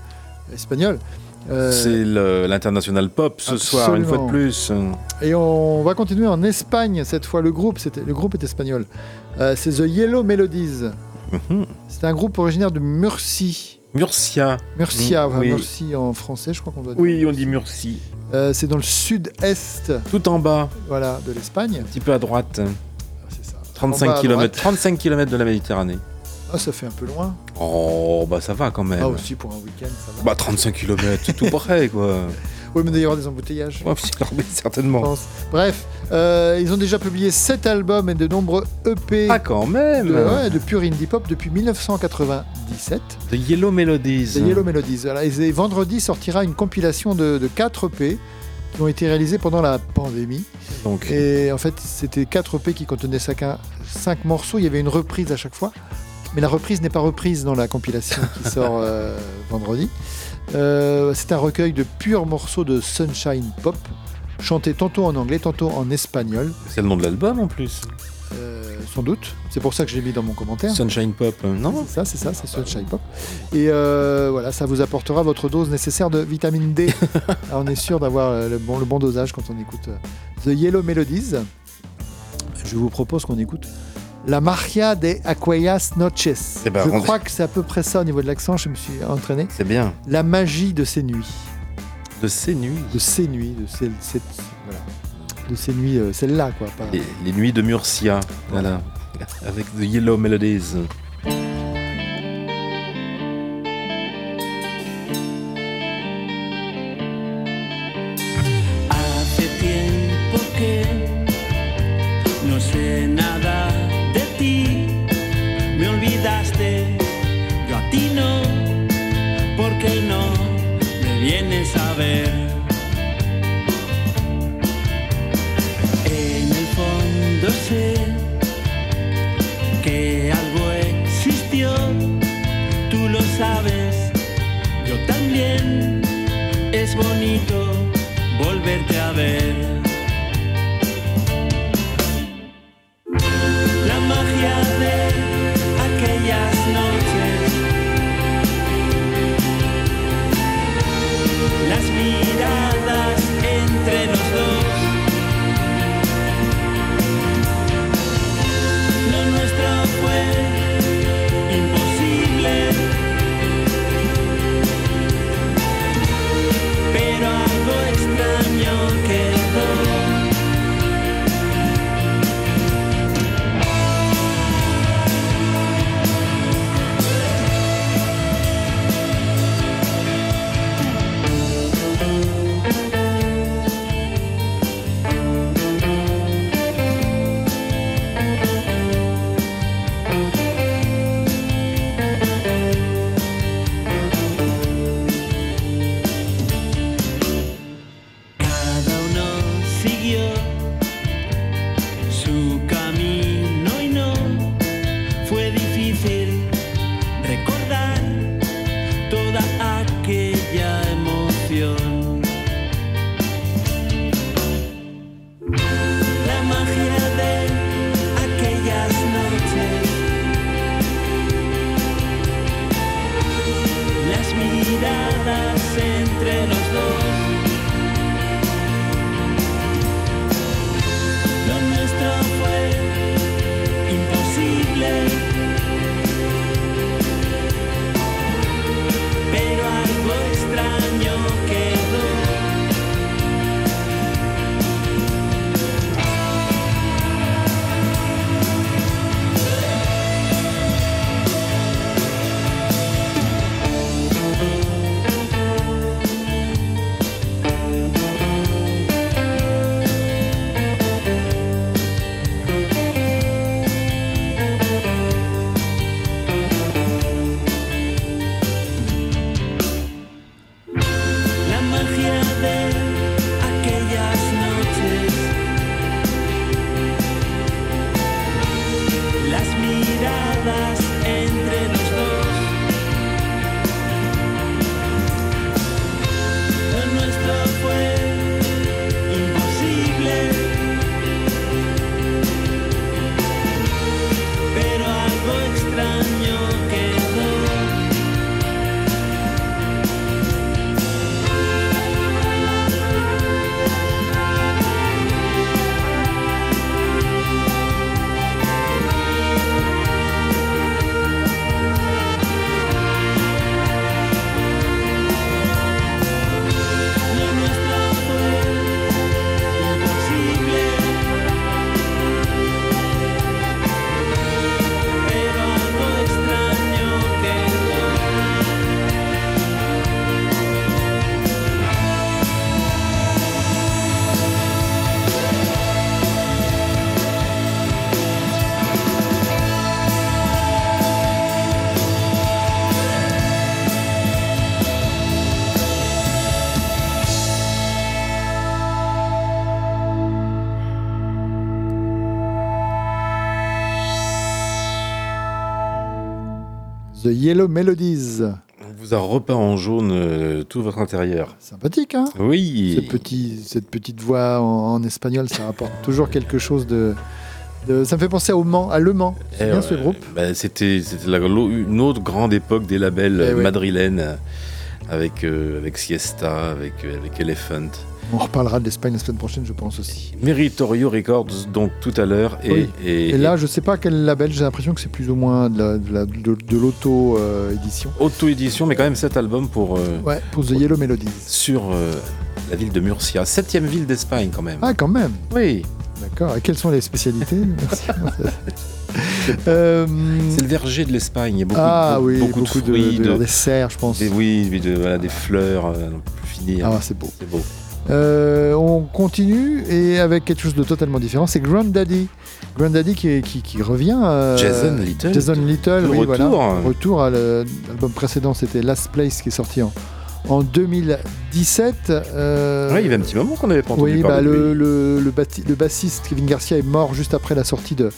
C: espagnol. Euh,
E: C'est l'international pop ce soir, une fois de plus.
C: Et on va continuer en Espagne cette fois. Le groupe, le groupe est espagnol. Euh, c'est The Yellow Melodies.
E: Mhm.
C: C'est un groupe originaire de Murcie.
E: Murcia.
C: Murcia,
E: Mm, oui.
C: Murcie en français, je crois qu'on doit dire.
E: Oui, on dit Murcie.
C: Euh, c'est dans le sud-est
E: Tout en bas,
C: voilà, de l'Espagne.
E: un petit peu à droite.
C: C'est ça.
E: 35
C: En bas à
E: km,
C: droite.
E: 35 km de la Méditerranée.
C: Ah, ça fait un peu loin.
E: Oh, bah ça va quand même.
C: Ah, aussi pour un week-end, ça va.
E: Bah 35 km, c'est tout près quoi.
C: Oui, mais aura des embouteillages.
E: Ouais, certainement.
C: Bref, euh, ils ont déjà publié 7 albums et de nombreux EP
E: Ah quand même
C: de, ouais, de pure indie pop depuis 1997.
E: The Yellow Melodies.
C: The Yellow Melodies. Voilà, et vendredi sortira une compilation de, de 4 EP qui ont été réalisés pendant la pandémie.
E: Donc,
C: Et en fait, c'était 4 EP qui contenaient chacun 5 morceaux. Il y avait une reprise à chaque fois. Mais la reprise n'est pas reprise dans la compilation qui sort euh, vendredi. Euh, c'est un recueil de purs morceaux de Sunshine Pop, chantés tantôt en anglais, tantôt en espagnol.
E: c'est le nom de l'album en plus.
C: Euh, sans doute. C'est pour ça que je l'ai mis dans mon commentaire.
E: Sunshine Pop, euh, non
C: C'est ça, c'est ça, c'est Sunshine Pop. Et euh, voilà, ça vous apportera votre dose nécessaire de vitamine D. Alors, on est sûr d'avoir le bon, le bon dosage quand on écoute The Yellow Melodies. Je vous propose qu'on écoute La Magia de Aquellas Noches.
E: Eh ben,
C: je crois que c'est à peu près ça au niveau de l'accent, je me suis entraîné.
E: C'est bien.
C: La magie de ces nuits.
E: De ces nuits.
C: De ces nuits, de ces, cette- voilà. De ces nuits, euh, celle-là, quoi. pas-
E: Les, les nuits de Murcia. Voilà. Avec The Yellow Melodies.
S: Hace tiempo que no sé nada de ti. Me olvidaste, yo a ti no, porque no me vienes a ver. Que algo existió, tú lo sabes, yo también. Es bonito volverte a ver.
C: Yellow Melodies.
E: On vous a repeint en jaune euh, tout votre intérieur.
C: Sympathique, hein?
E: Oui.
C: Ce petit, Cette petite voix en, en espagnol, ça rapporte toujours quelque chose de, de- Ça me fait penser au Mans, à Le Mans. C'est
E: Eh
C: bien ce groupe?
E: Bah, C'était une autre grande époque des labels
C: Eh
E: euh, madrilènes euh, avec, euh, avec Siesta, avec, avec Elephant.
C: On reparlera de l'Espagne la semaine prochaine, je pense aussi.
E: Meritorio Records, donc tout à l'heure. Et,
C: Oui.
E: et-
C: Et là, je sais pas quel label, j'ai l'impression que c'est plus ou moins de la- de la- de- de l'auto-édition.
E: auto-édition, mais quand même cet album pour, euh,
C: Ouais, pour The Yellow Melodies.
E: sur euh, la ville de Murcia, septième ville d'Espagne quand même.
C: Ah, quand même
E: Oui,
C: D'accord. Et quelles sont les spécialités. Euh,
E: c'est le verger de l'Espagne. Il y a beaucoup,
C: ah
E: de,
C: oui,
E: beaucoup,
C: beaucoup,
E: de fruits,
C: de, de desserts, je pense.
E: des, oui, oui, de- voilà, des fleurs, euh, plus finir.
C: Ah, c'est beau.
E: C'est beau.
C: Euh, on continue et avec quelque chose de totalement différent, c'est Granddaddy. Granddaddy qui, qui, qui revient. euh,
E: Jason Little.
C: Jason Little, oui,
E: retour.
C: voilà. Retour à l'album précédent, c'était Last Place qui est sorti en, en 2017. euh,
E: il y avait un petit moment qu'on n'avait pas entendu
C: oui, bah,
E: parler
C: le,
E: lui.
C: le, le batti- le bassiste Kevin Garcia est mort juste après la sortie de,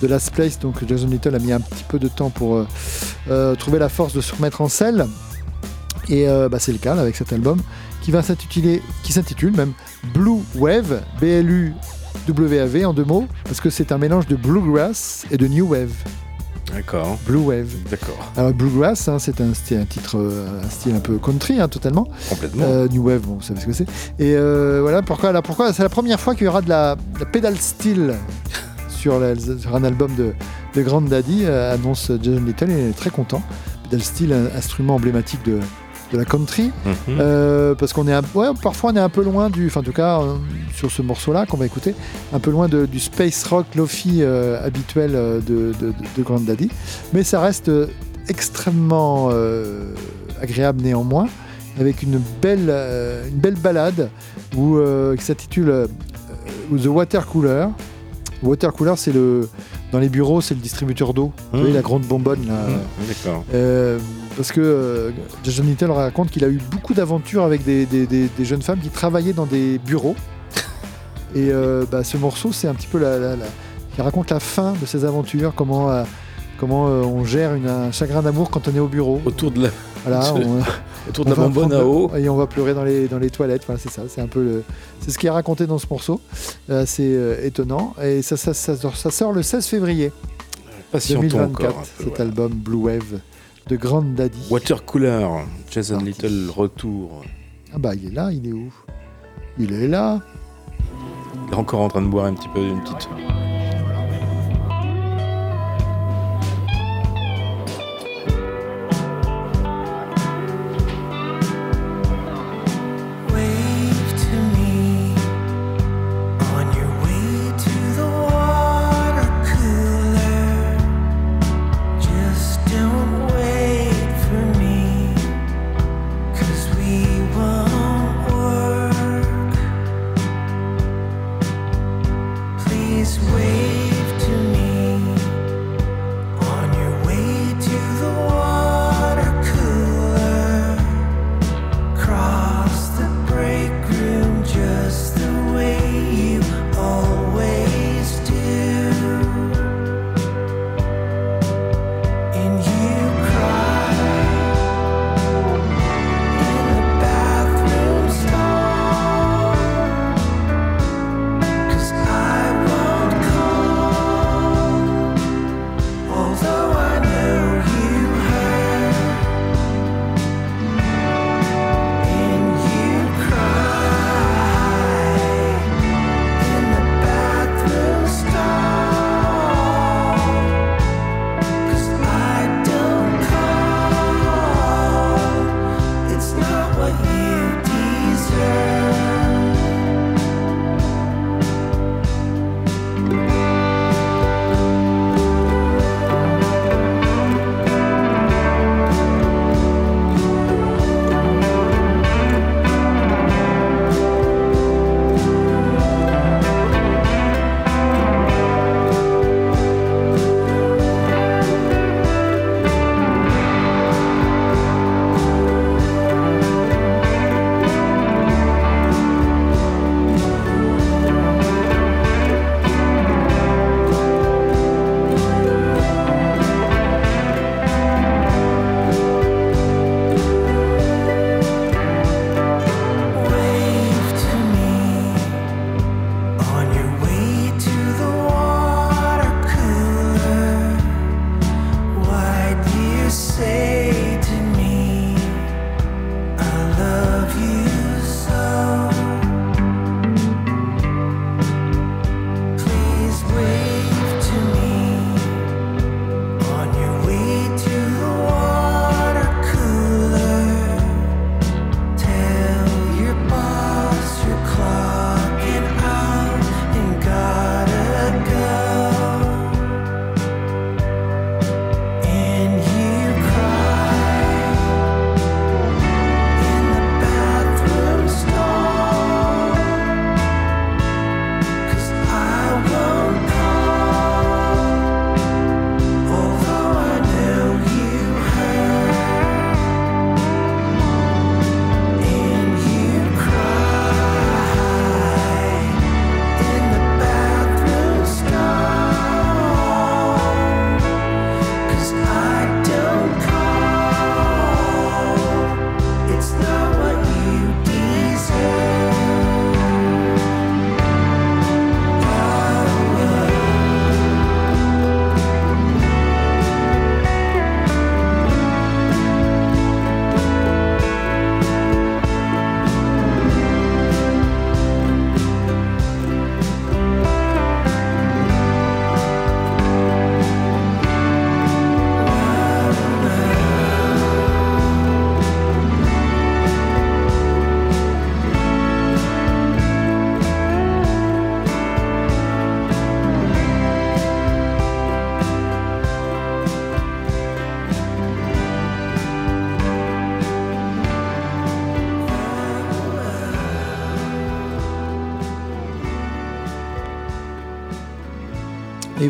C: de Last Place, donc Jason Little a mis un petit peu de temps pour trouver la force de se remettre en selle. Et bah, c'est le cas là, avec cet album qui va s'intituler, qui s'intitule même Blue Wave, B-L-U-W-A-V en deux mots, parce que c'est un mélange de bluegrass et de new wave.
E: D'accord,
C: Blue Wave.
E: d'accord,
C: Alors bluegrass, hein, c'est un, un titre, euh, un style un peu country hein, totalement.
E: complètement.
C: Euh, New Wave, bon, vous savez ce que c'est. Et euh, voilà pourquoi, là, pourquoi c'est la première fois qu'il y aura de la, de la pedal steel sur, la- sur un album de, de Grand Daddy, euh, annonce Jason Little, et il est très content. Pedal steel, un instrument emblématique de, de la country.
E: Mhm.
C: Euh, parce qu'on est un, ouais, parfois on est un peu loin du, enfin en tout cas euh, sur ce morceau-là qu'on va écouter, un peu loin de- du space rock lofi euh, habituel de, de, Grand Daddy, mais ça reste extrêmement agréable néanmoins, avec une belle, une belle balade où, qui s'intitule The Water Cooler. Water Cooler, c'est le dans les bureaux, c'est le distributeur d'eau. Vous voyez la grande bonbonne là.
E: Mhm, D'accord.
C: Parce que euh, Jason Little raconte qu'il a eu beaucoup d'aventures avec des, des- des- des jeunes femmes qui travaillaient dans des bureaux. Et euh, bah, ce morceau, c'est un petit peu la, la- la- qui raconte la fin de ces aventures, comment, euh, comment euh, on gère une- un chagrin d'amour quand on est au bureau.
E: Autour de la,
C: Voilà, on,
E: autour de
C: on
E: la
C: va
E: bonbonne à eau.
C: Et on va pleurer dans les, dans les toilettes. Voilà, c'est ça. C'est un peu le, c'est ce qui est raconté dans ce morceau. C'est étonnant. Et ça, ça, ça, sort- ça sort le 16 février
E: Patientons
C: 2024.
E: encore un peu.
C: cet
E: voilà.
C: album Blue Wave de Grand Daddy.
E: Water Cooler, Jason. Little, retour.
C: Ah bah il est là, il est où? Il est là.
E: Il est encore en train de boire un petit peu, une petite.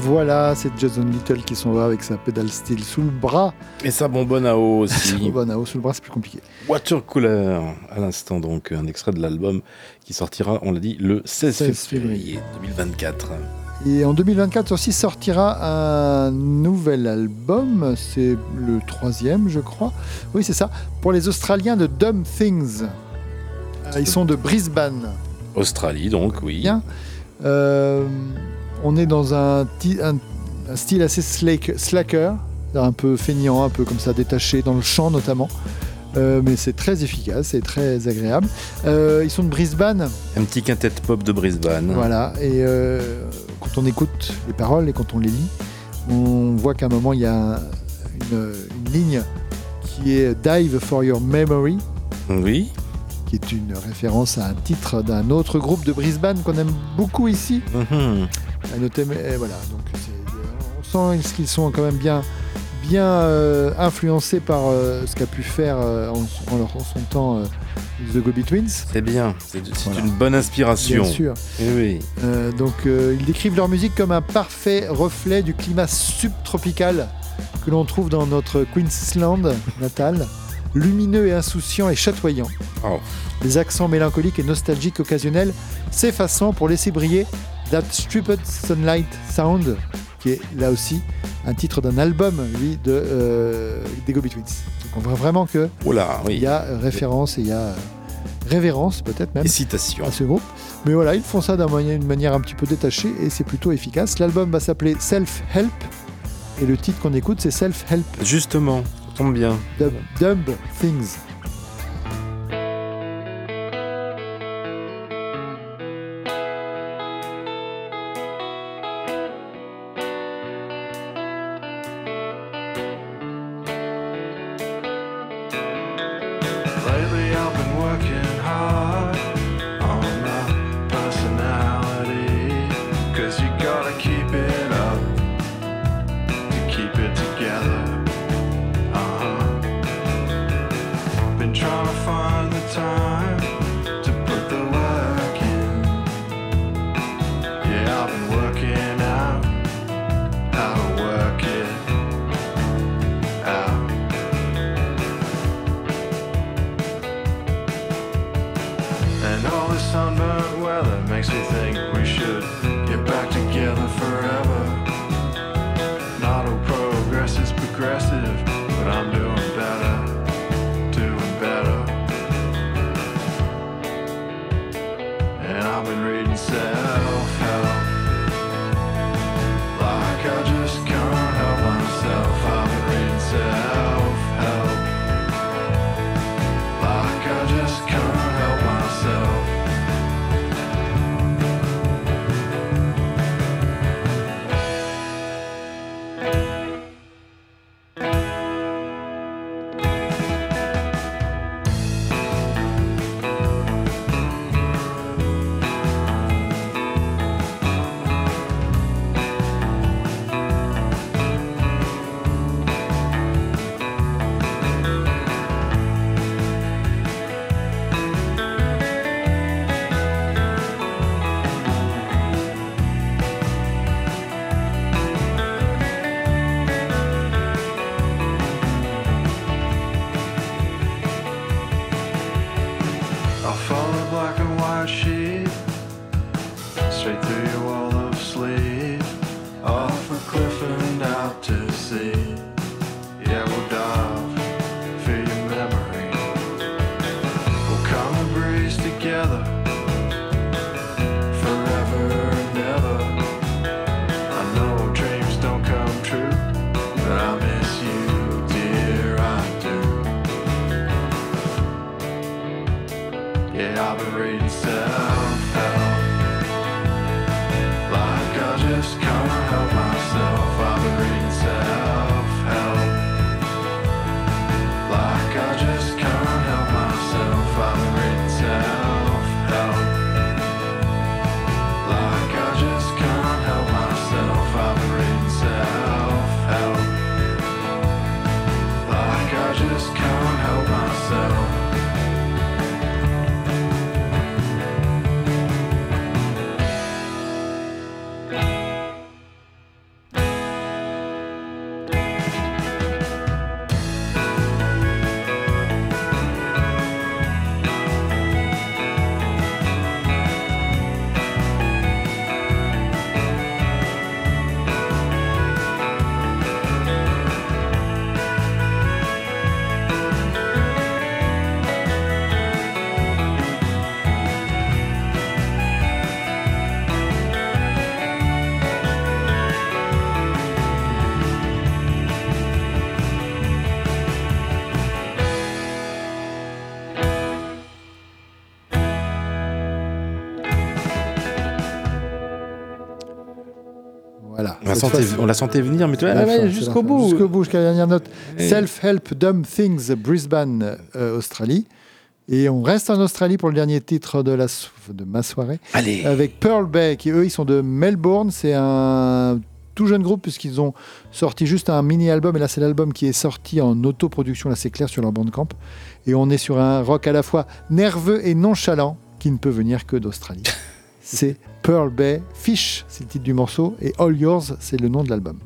C: Voilà, c'est Jason Little qui s'en va avec sa pédale steel sous le bras.
E: Et sa bonbonne à eau
C: Sa
E: aussi.
C: bonne à eau sous le bras, c'est plus compliqué.
E: Watercooler, à l'instant donc, un extrait de l'album qui sortira, on l'a dit, le 16,
C: 16
E: février 2024.
C: Et en 2024 aussi sortira un nouvel album, c'est le troisième je crois. Oui c'est ça, pour les Australiens de Dumb Things. Ils sont de Brisbane.
E: Australie donc, oui.
C: Bien. Euh, on est dans un, ti- un- un style assez slack- slacker, un peu feignant, un peu comme ça, détaché dans le chant notamment. Euh, mais c'est très efficace et très agréable. Euh, ils sont de Brisbane,
E: Un petit quintet pop de Brisbane.
C: voilà. Et euh, quand on écoute les paroles et quand on les lit, on voit qu'à un moment il y a une, une ligne qui est Dive for Your Memory,
E: Oui.
C: qui est une référence à un titre d'un autre groupe de Brisbane qu'on aime beaucoup ici.
E: Mhm.
C: À noter, mais euh, voilà, donc c'est- on sent qu'ils sont quand même bien, bien euh, influencés par euh, ce qu'a pu faire euh, en, en son temps euh, The Go Betweens.
E: C'est bien, c'est
C: Voilà.
E: une bonne inspiration.
C: Bien sûr.
E: Eh oui.
C: Euh, donc euh, ils décrivent leur musique comme un parfait reflet du climat subtropical que l'on trouve dans notre Queensland natal, lumineux et insouciant et chatoyant.
E: Oh.
C: Les accents mélancoliques et nostalgiques occasionnels s'effaçant pour laisser briller That Stupid Sunlight Sound, qui est là aussi un titre d'un album, lui, de euh, des Go Betweens. Donc on voit vraiment que
E: Oh
C: il y a référence et il y a révérence peut-être même
E: Et citation.
C: à ce groupe. Mais voilà, ils font ça d'une manière, un petit peu détachée et c'est plutôt efficace. L'album va s'appeler Self Help et le titre qu'on écoute c'est Self Help
E: Justement, tombe bien.
C: Dumb, Dumb Things.
T: Yeah, I've been reading self-help
E: sentait, on la sentait venir, mais tu vois,
C: c'est
E: jusqu'au bout.
C: Jusqu'au bout, jusqu'à la dernière note.
E: Et-
C: Self-Help Dumb Things, Brisbane, euh, Australie. Et on reste en Australie pour le dernier titre de, la so- de ma soirée.
E: Allez.
C: Avec Pearl Bay, qui eux, ils sont de Melbourne. C'est un tout jeune groupe puisqu'ils ont sorti juste un mini-album. Et là, c'est l'album qui est sorti en autoproduction, là, c'est clair, sur leur bandcamp. Et on est sur un rock à la fois nerveux et nonchalant qui ne peut venir que d'Australie. c'est Pearl Bay. Fish, c'est le titre du morceau. Et All Yours, c'est le nom de l'album.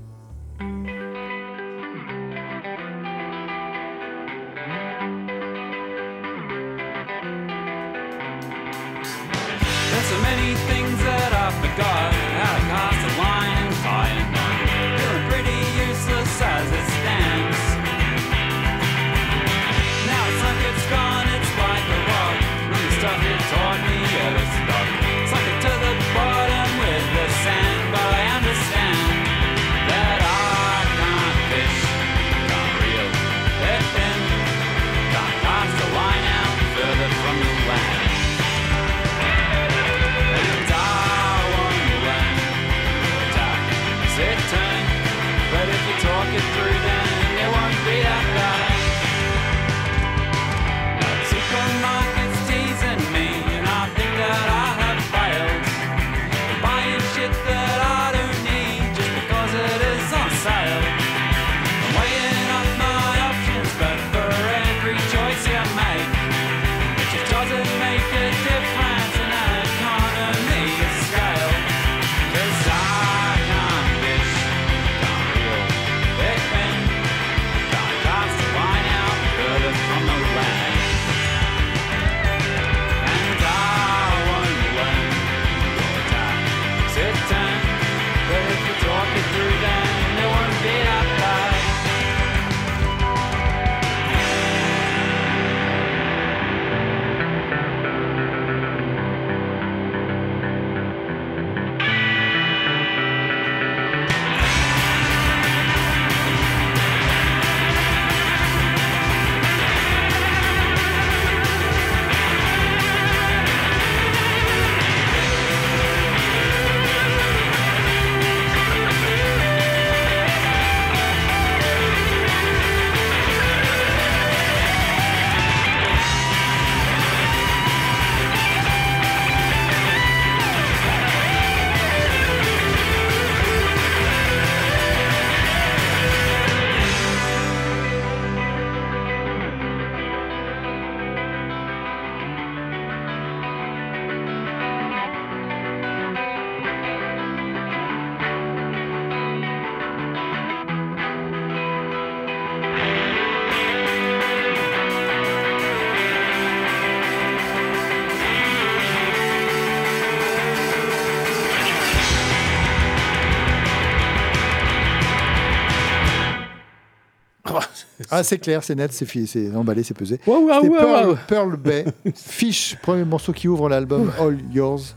C: Ah, c'est clair, c'est net, c'est emballé, c'est pesé.
E: Waouh,
C: C'était
E: waouh,
C: Pearl. Pearl Bay, Fish, premier morceau qui ouvre l'album All Yours,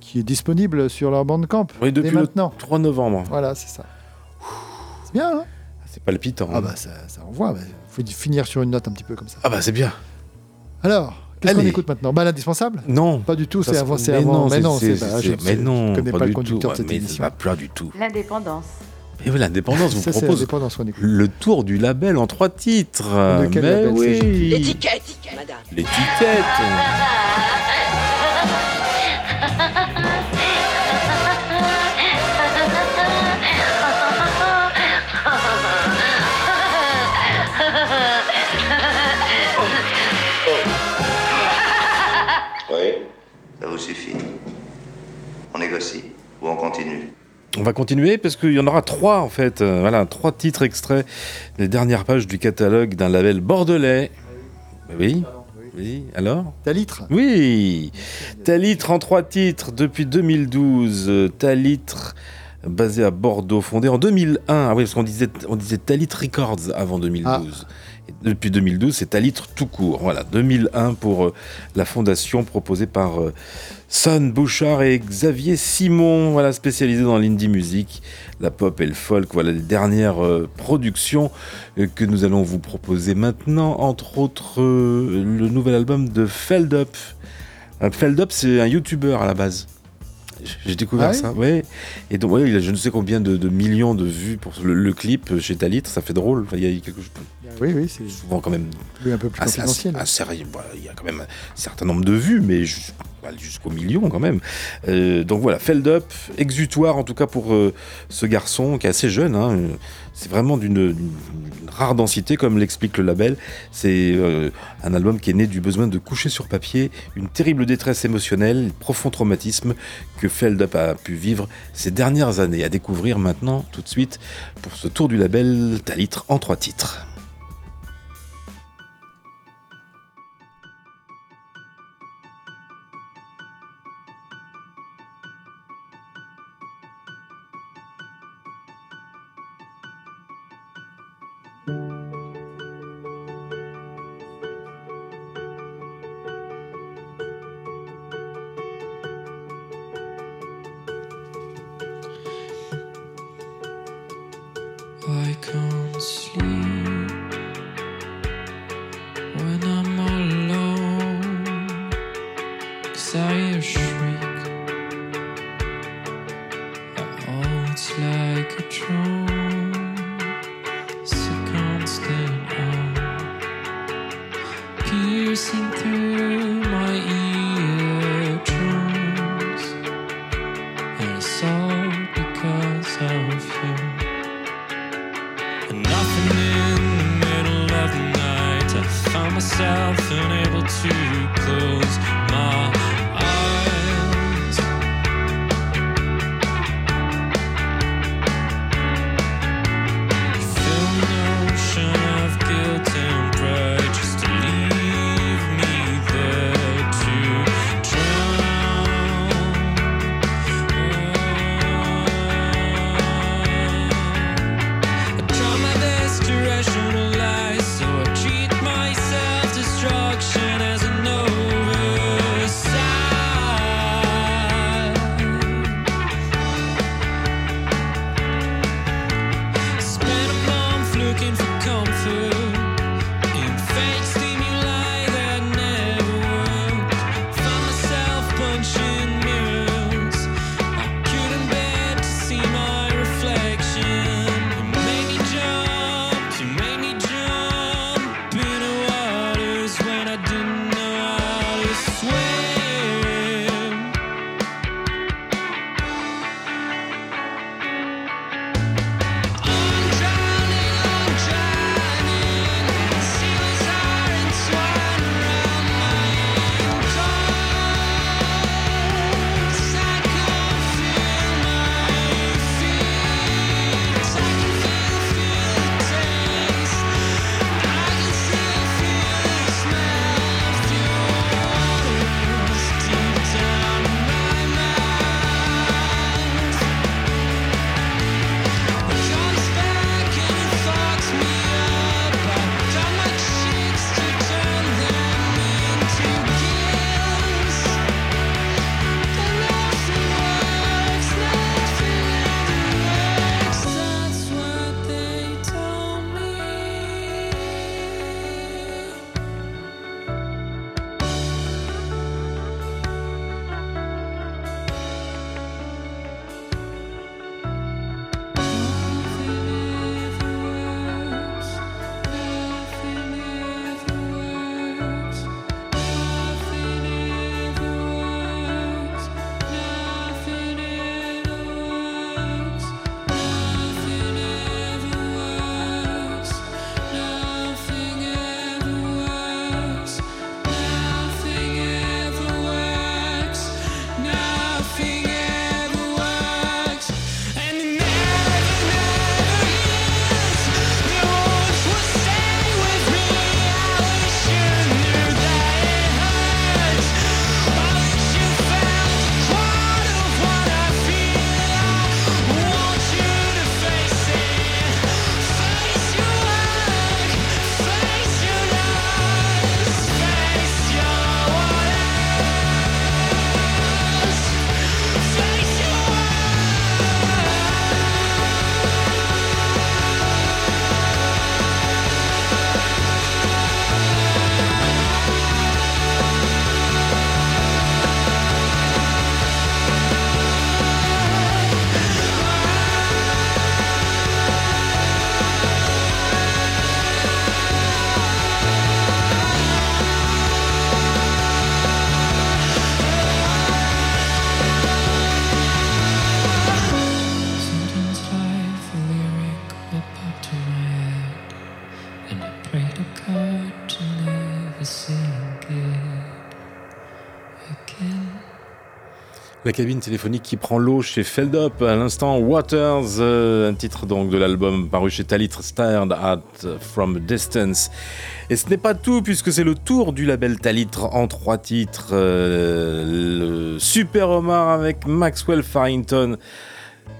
C: qui est disponible sur leur bandcamp
E: Oui,
C: dès
E: depuis le
C: maintenant.
E: 3 novembre.
C: Voilà, c'est ça. C'est bien, hein?
E: C'est palpitant.
C: Ah bah ça, ça envoie. Il faut finir sur une note un petit peu comme ça.
E: Ah bah c'est bien.
C: Alors, qu'est-ce qu'on écoute maintenant? Bah l'indispensable?
E: Non.
C: Pas du tout,
E: Ça
C: c'est avant, c'est
E: mais
C: avant.
E: non,
C: mais
E: c'est-
C: non,
E: c'est-
C: c'est bah,
E: c'est-
C: je- connais
E: pas
C: pas le
E: du
C: conducteur
E: tout.
C: de cette
E: Mais
C: émission.
E: pas du tout.
H: L'indépendance.
E: Et voilà, l'indépendance vous propose le tour du label en trois titres.
C: De
E: Mais
C: label
E: oui.
U: L'étiquette, madame.
E: L'étiquette.
V: Oui. Ça vous suffit. On négocie ou on continue
E: On va continuer parce qu'il y en aura trois en fait. Euh, voilà, trois titres extraits des dernières pages du catalogue d'un label bordelais. Oui. Oui, alors?
C: Talitre
E: Oui Talitre en trois titres depuis 2012. Euh, Talitre basé à Bordeaux, fondé en 2001. Ah oui, parce qu'on disait, on disait Talitre Records avant 2012. Et depuis 2012, c'est Talitre tout court. Voilà, 2001 pour euh, la fondation proposée par euh, Bouchard et Xavier Simon, voilà, spécialisé dans l'indie music, la pop et le folk. Voilà les dernières euh, productions euh, que nous allons vous proposer maintenant, entre autres le nouvel album de Feldup. Feldup, c'est un YouTuber à la base.
W: J'ai découvert
C: Ah oui
W: ça, ouais. Et donc, ouais, il a je ne sais combien de, de millions de vues pour le, le clip chez Talitre, ça fait drôle. Enfin, il y a quelque chose.
C: Oui, oui, c'est
W: souvent quand même.
C: Oui, un peu plus
W: assez,
C: confidentiel.
W: assez- assez- voilà, il y a quand même un certain nombre de vues, mais jus- jusqu'au million quand même. Euh, donc voilà, Feld Up, exutoire en tout cas pour euh, ce garçon qui est assez jeune. hein. C'est vraiment d'une rare densité, comme l'explique le label. C'est euh, un album qui est né du besoin de coucher sur papier une terrible détresse émotionnelle, un profond traumatisme que Feld Up a pu vivre ces dernières années. À découvrir maintenant, tout de suite, pour ce tour du label Talitre en trois titres.
E: sorry cabine téléphonique qui prend l'eau chez Feldup. À l'instant, Waters, euh, un titre donc de l'album paru chez Talitre, Stared at From a Distance. Et ce n'est pas tout, puisque c'est le tour du label Talitre en trois titres. Euh, le Super Omar avec Maxwell Farrington.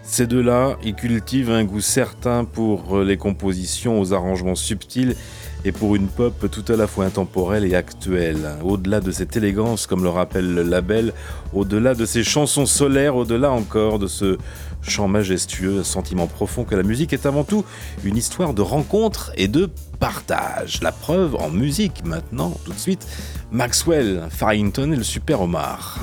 E: Ces deux-là, ils cultivent un goût certain pour euh, les compositions aux arrangements subtils et pour une pop tout à la fois intemporelle et actuelle. Au-delà de cette élégance, comme le rappelle le label, au-delà de ces chansons solaires, au-delà encore de ce chant majestueux, un sentiment profond que la musique est avant tout une histoire de rencontre et de partage. La preuve en musique maintenant, tout de suite, Maxwell, Farrington et le Super Omar.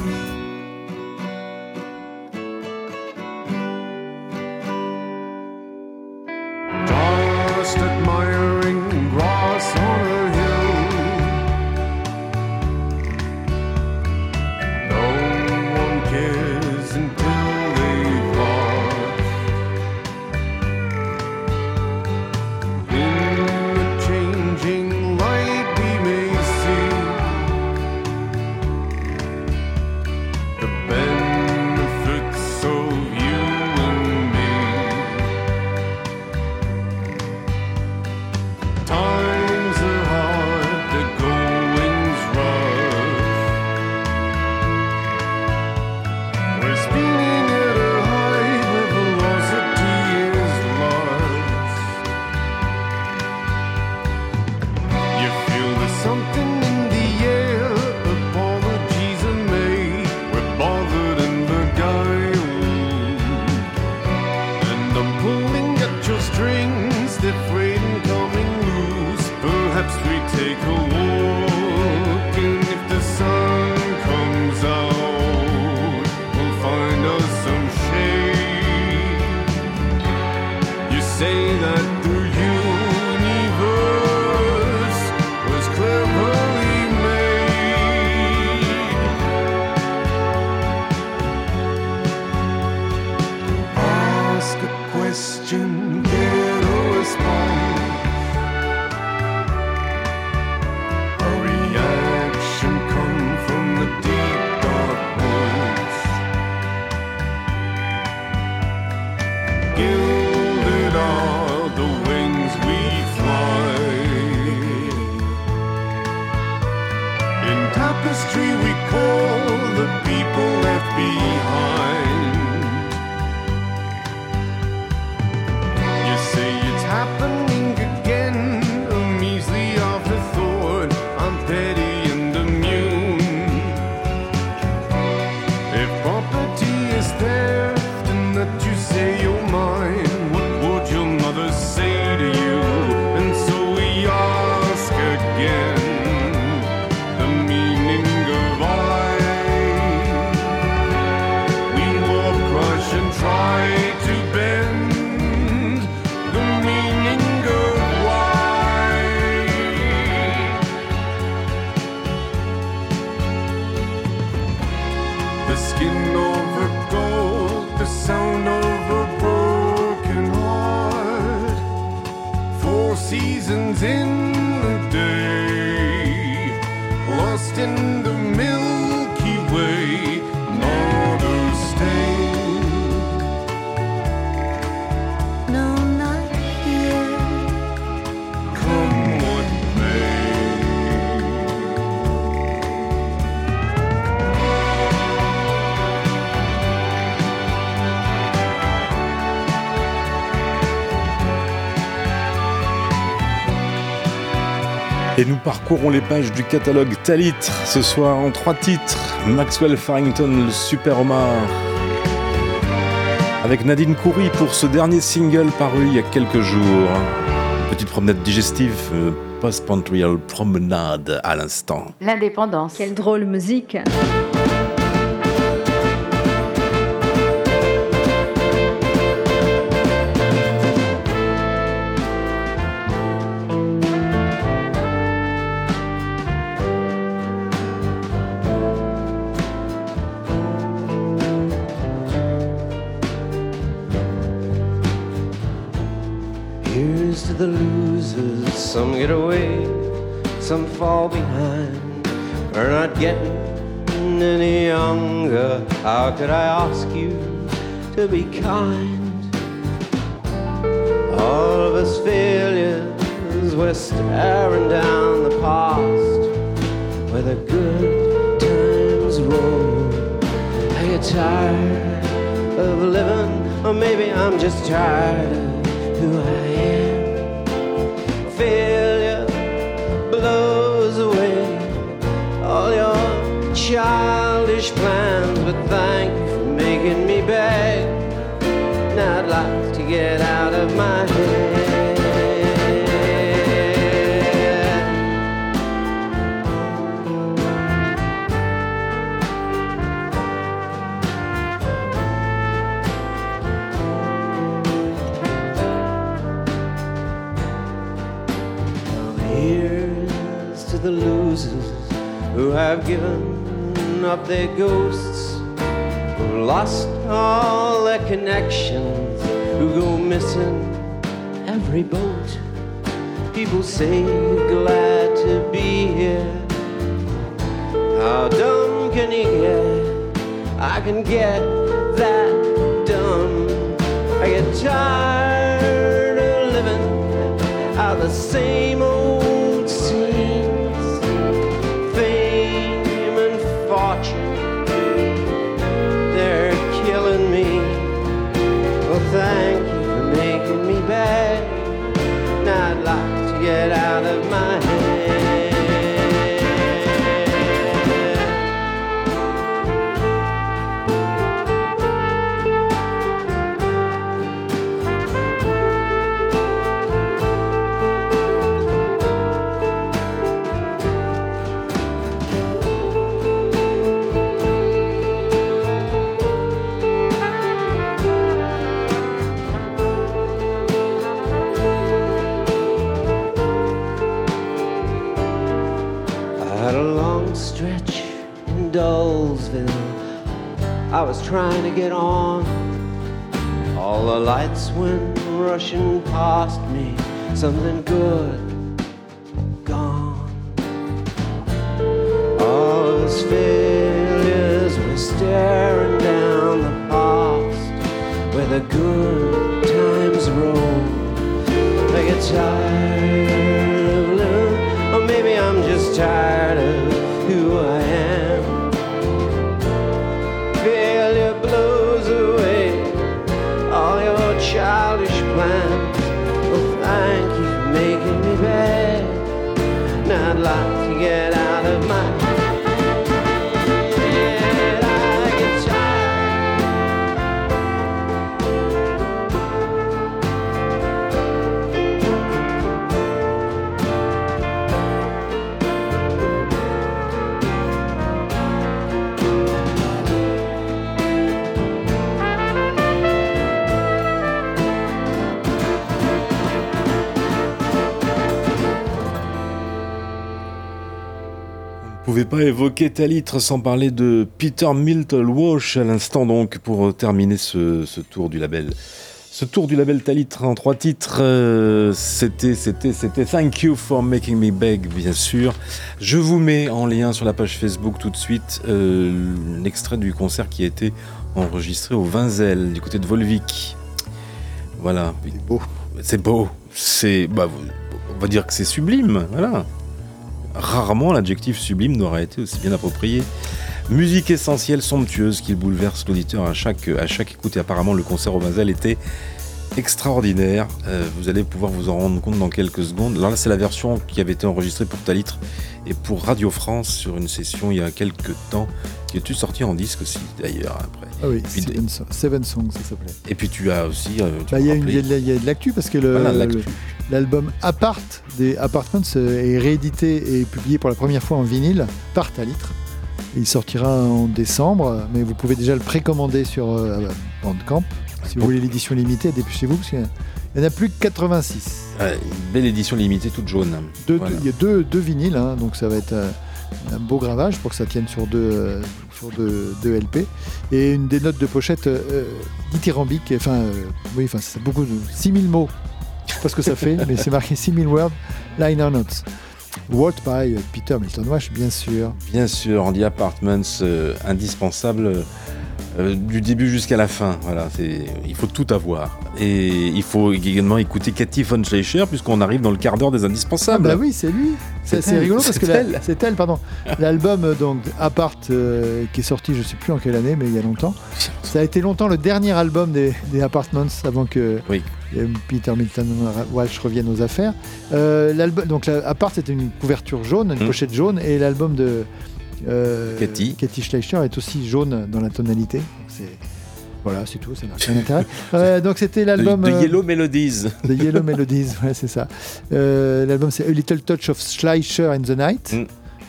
E: Parcourons les pages du catalogue Talitre ce soir en trois titres. Maxwell Farrington, le Super Omar. Avec Nadine Coury pour ce dernier single paru il y a quelques jours. Petite promenade digestive, euh, post-Montreal promenade à l'instant.
H: L'indépendance.
M: Quelle drôle musique.
U: Be kind? contigo, sei trying to get on. All the lights went rushing past me. Something good
E: évoquer Talitre sans parler de Peter Milton Walsh à l'instant donc pour terminer ce, ce tour du label. Ce tour du label Talitre en trois titres, euh, c'était, c'était, c'était Thank You for Making Me Beg, bien sûr. Je vous mets en lien sur la page Facebook tout de suite euh, l'extrait du concert qui a été enregistré au Vinzel, du côté de Volvic. Voilà.
C: C'est beau.
E: C'est beau. C'est, bah, on va dire que c'est sublime. Voilà. Rarement l'adjectif sublime n'aurait été aussi bien approprié. Musique essentielle, somptueuse, qui bouleverse l'auditeur à chaque, à chaque écoute. Et apparemment, le concert au Basel était extraordinaire. Euh, vous allez pouvoir vous en rendre compte dans quelques secondes. Alors là, c'est la version qui avait été enregistrée pour Talitre et pour Radio France sur une session il y a quelques temps, qui est sortie en disque aussi, d'ailleurs, après.
C: Ah oui,
E: Puis
C: Seven, So- Seven Songs, ça s'appelait.
E: Et puis tu as aussi. euh,
C: Bah, Il y, a y de l'actu parce que
E: Voilà,
C: l'album Apart des Apartments euh, est réédité et publié pour la première fois en vinyle par Talitre. Il sortira en décembre, mais vous pouvez déjà le précommander sur euh, Bandcamp. Si vous voulez l'édition limitée, dépêchez-vous parce qu'il n'y en a plus que 86.
E: Ouais, une belle édition limitée toute jaune. Voilà.
C: il y a deux, deux vinyles, hein, donc ça va être euh, un beau gravage pour que ça tienne sur deux, euh, sur deux, deux LP. Et une des notes de pochette euh, euh, dithyrambique, enfin, oui, enfin, c'est beaucoup de 6000 mots. Je sais pas ce que ça fait, mais c'est marqué 6000 words, liner notes. Walt by Peter Milton Wash, bien sûr.
X: Bien sûr, The Apartments, indispensable euh, du début jusqu'à la fin. Voilà, il faut tout avoir. Et il faut également écouter Cathy von Schleicher, puisqu'on arrive dans le quart d'heure des
C: Ah
X: indispensables.
C: bah oui, c'est lui. C'est rigolo parce que
X: c'est elle.
C: pardon. L'album euh, donc Apart euh, qui est sorti, je sais plus en quelle année, mais il y a longtemps. Ça a été longtemps le dernier album des, des Apartments avant que
X: Oui.
C: Peter Milton Walsh revienne aux affaires. Euh, l'album donc Apart c'était une couverture jaune, une
X: Mm.
C: pochette jaune, et l'album de euh,
X: Cathy.
C: Schleicher est aussi jaune dans la tonalité. C'est voilà, c'est tout, ça n'a aucun intérêt. Euh, donc c'était l'album
X: de
C: euh,
X: Yellow Melodies.
C: The Yellow Melodies, ouais, c'est ça. Euh, L'album, c'est A Little Touch of Schleicher in the Night.
X: Mm.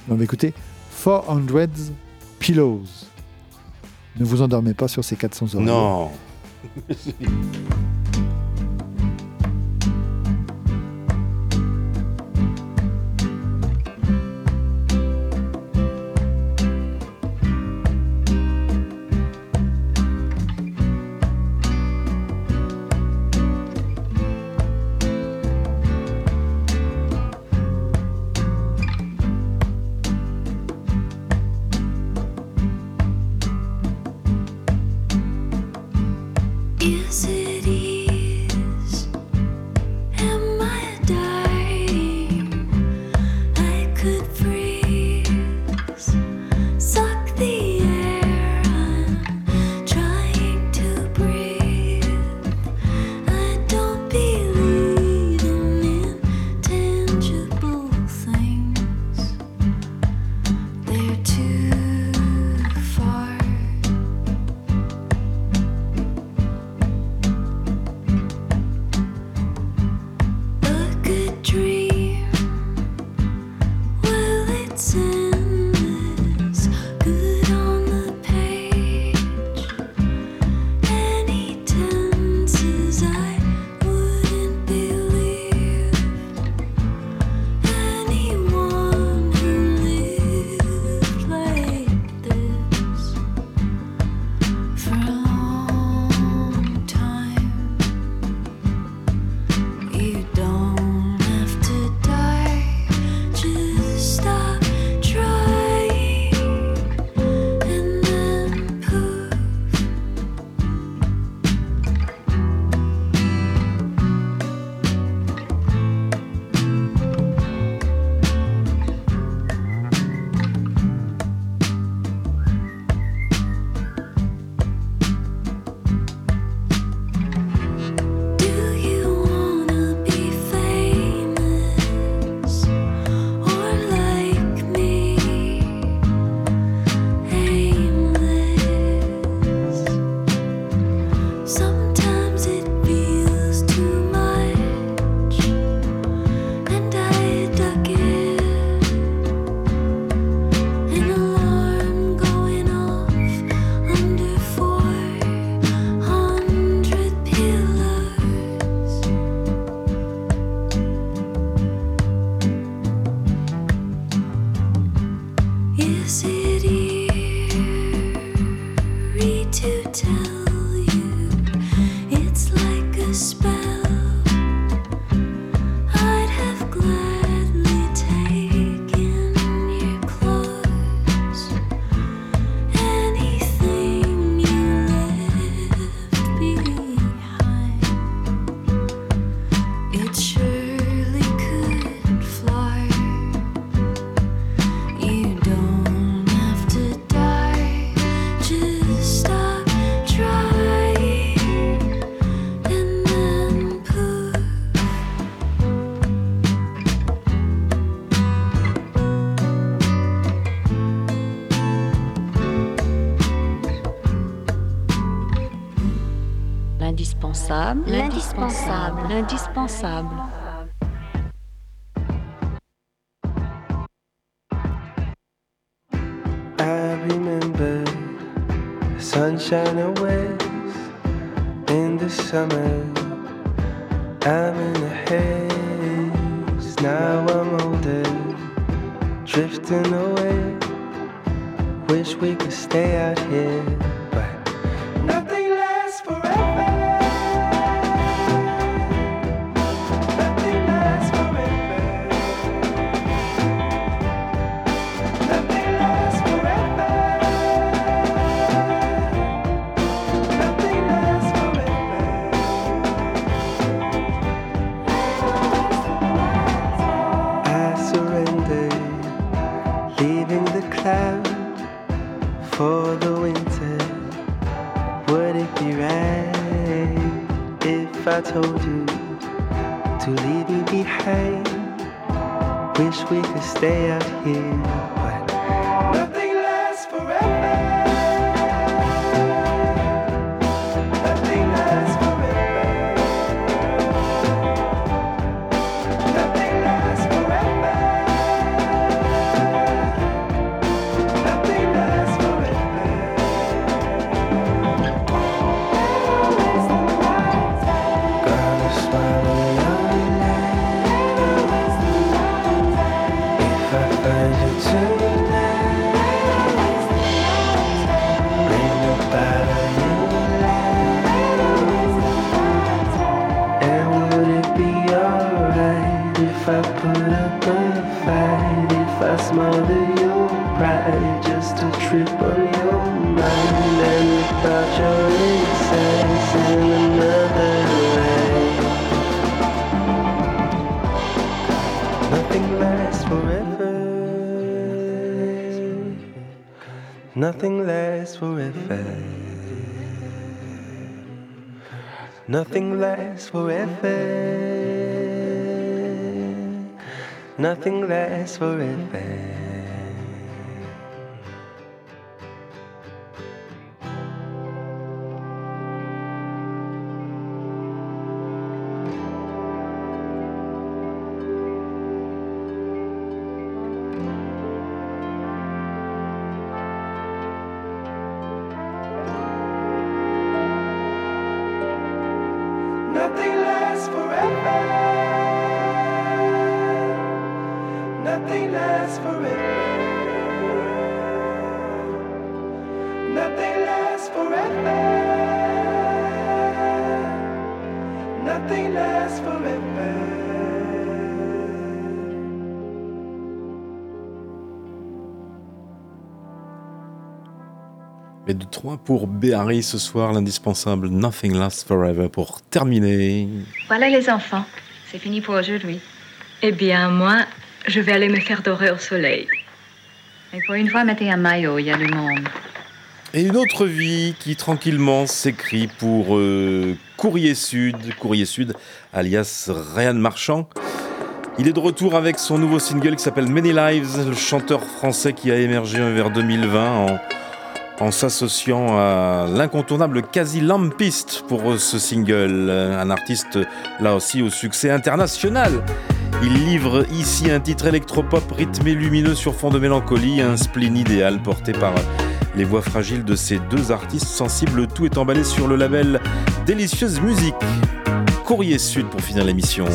C: On va écouter 400 Pillows. Ne vous endormez pas sur ces 400 euros.
X: Non.
P: L'indispensable, l'indispensable, l'indispensable.
B: I remember the sunshine away in the summer. I'm in a haze. Now I'm older, drifting away. Wish we could stay out here, Nothing lasts forever.
E: De 3 pour Béhari ce soir, l'indispensable Nothing Lasts Forever pour terminer.
Y: Voilà les enfants, c'est fini pour aujourd'hui. Eh bien, moi, je vais aller me faire dorer au soleil. Et pour une fois, mettez un maillot, il y a du monde.
E: Et une autre vie qui tranquillement s'écrit pour euh, Courrier Sud, Courrier Sud, alias Ryan Marchand. Il est de retour avec son nouveau single qui s'appelle Many Lives, le chanteur français qui a émergé vers 2020 en, en s'associant à l'incontournable Quasi Lampiste pour ce single, un artiste là aussi au succès international. Il livre ici un titre électropop rythmé lumineux sur fond de mélancolie, un spleen idéal porté par les voix fragiles de ces deux artistes sensibles. Tout est emballé sur le label Délicieuse Musique. Courrier Sud pour finir l'émission.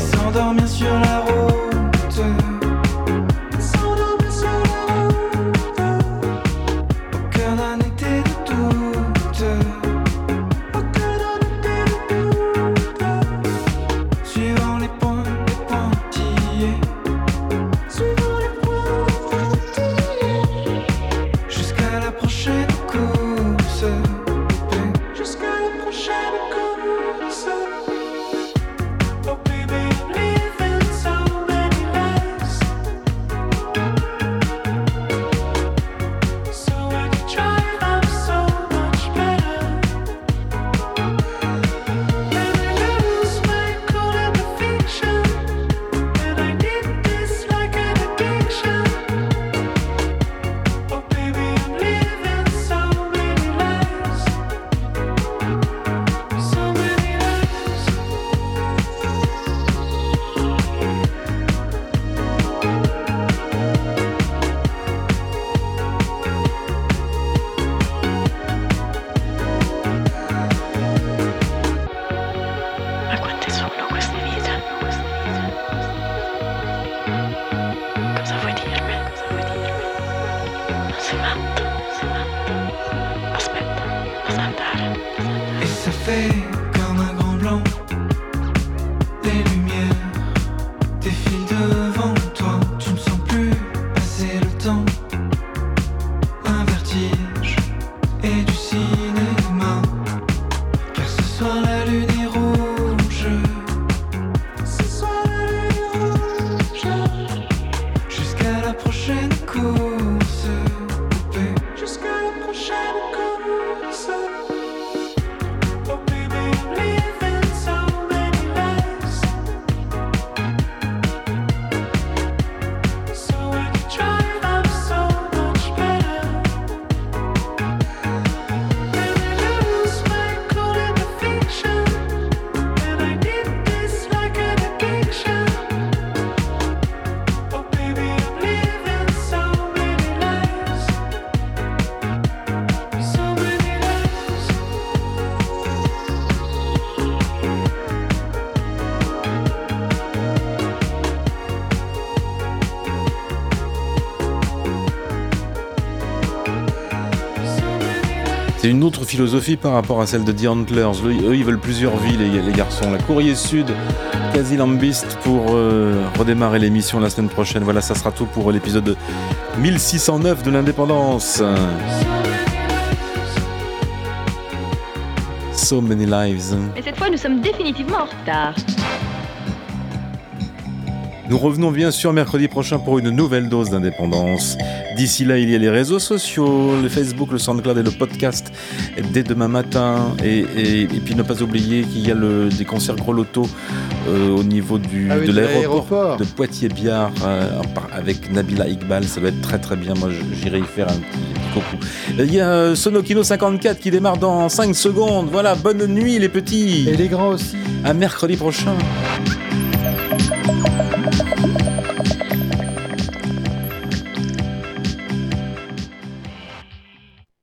E: Une autre philosophie par rapport à celle de The Antlers. Eux, ils veulent plusieurs vies, les, les garçons. La Courrier Sud, Quasi Lambiste pour euh, redémarrer l'émission la semaine prochaine. Voilà, ça sera tout pour l'épisode 1609 de l'indépendance. So many lives.
Y: Mais cette fois, nous sommes définitivement en retard.
E: Nous revenons bien sûr mercredi prochain pour une nouvelle dose d'indépendance. D'ici là, il y a les réseaux sociaux, le Facebook, le SoundCloud et le podcast dès demain matin. Et, et- et puis ne pas oublier qu'il y a le, des concerts Gros Loto euh, au niveau du,
C: Ah oui,
E: de
C: de
E: l'aéroport de Poitiers-Biard euh, avec Nabila Iqbal. Ça va être très très bien. Moi, j'irai y faire un petit, petit coucou. Il y a euh, Sonokino 54 qui démarre dans 5 secondes. Voilà, bonne nuit les petits.
C: Et les grands aussi.
E: À mercredi prochain.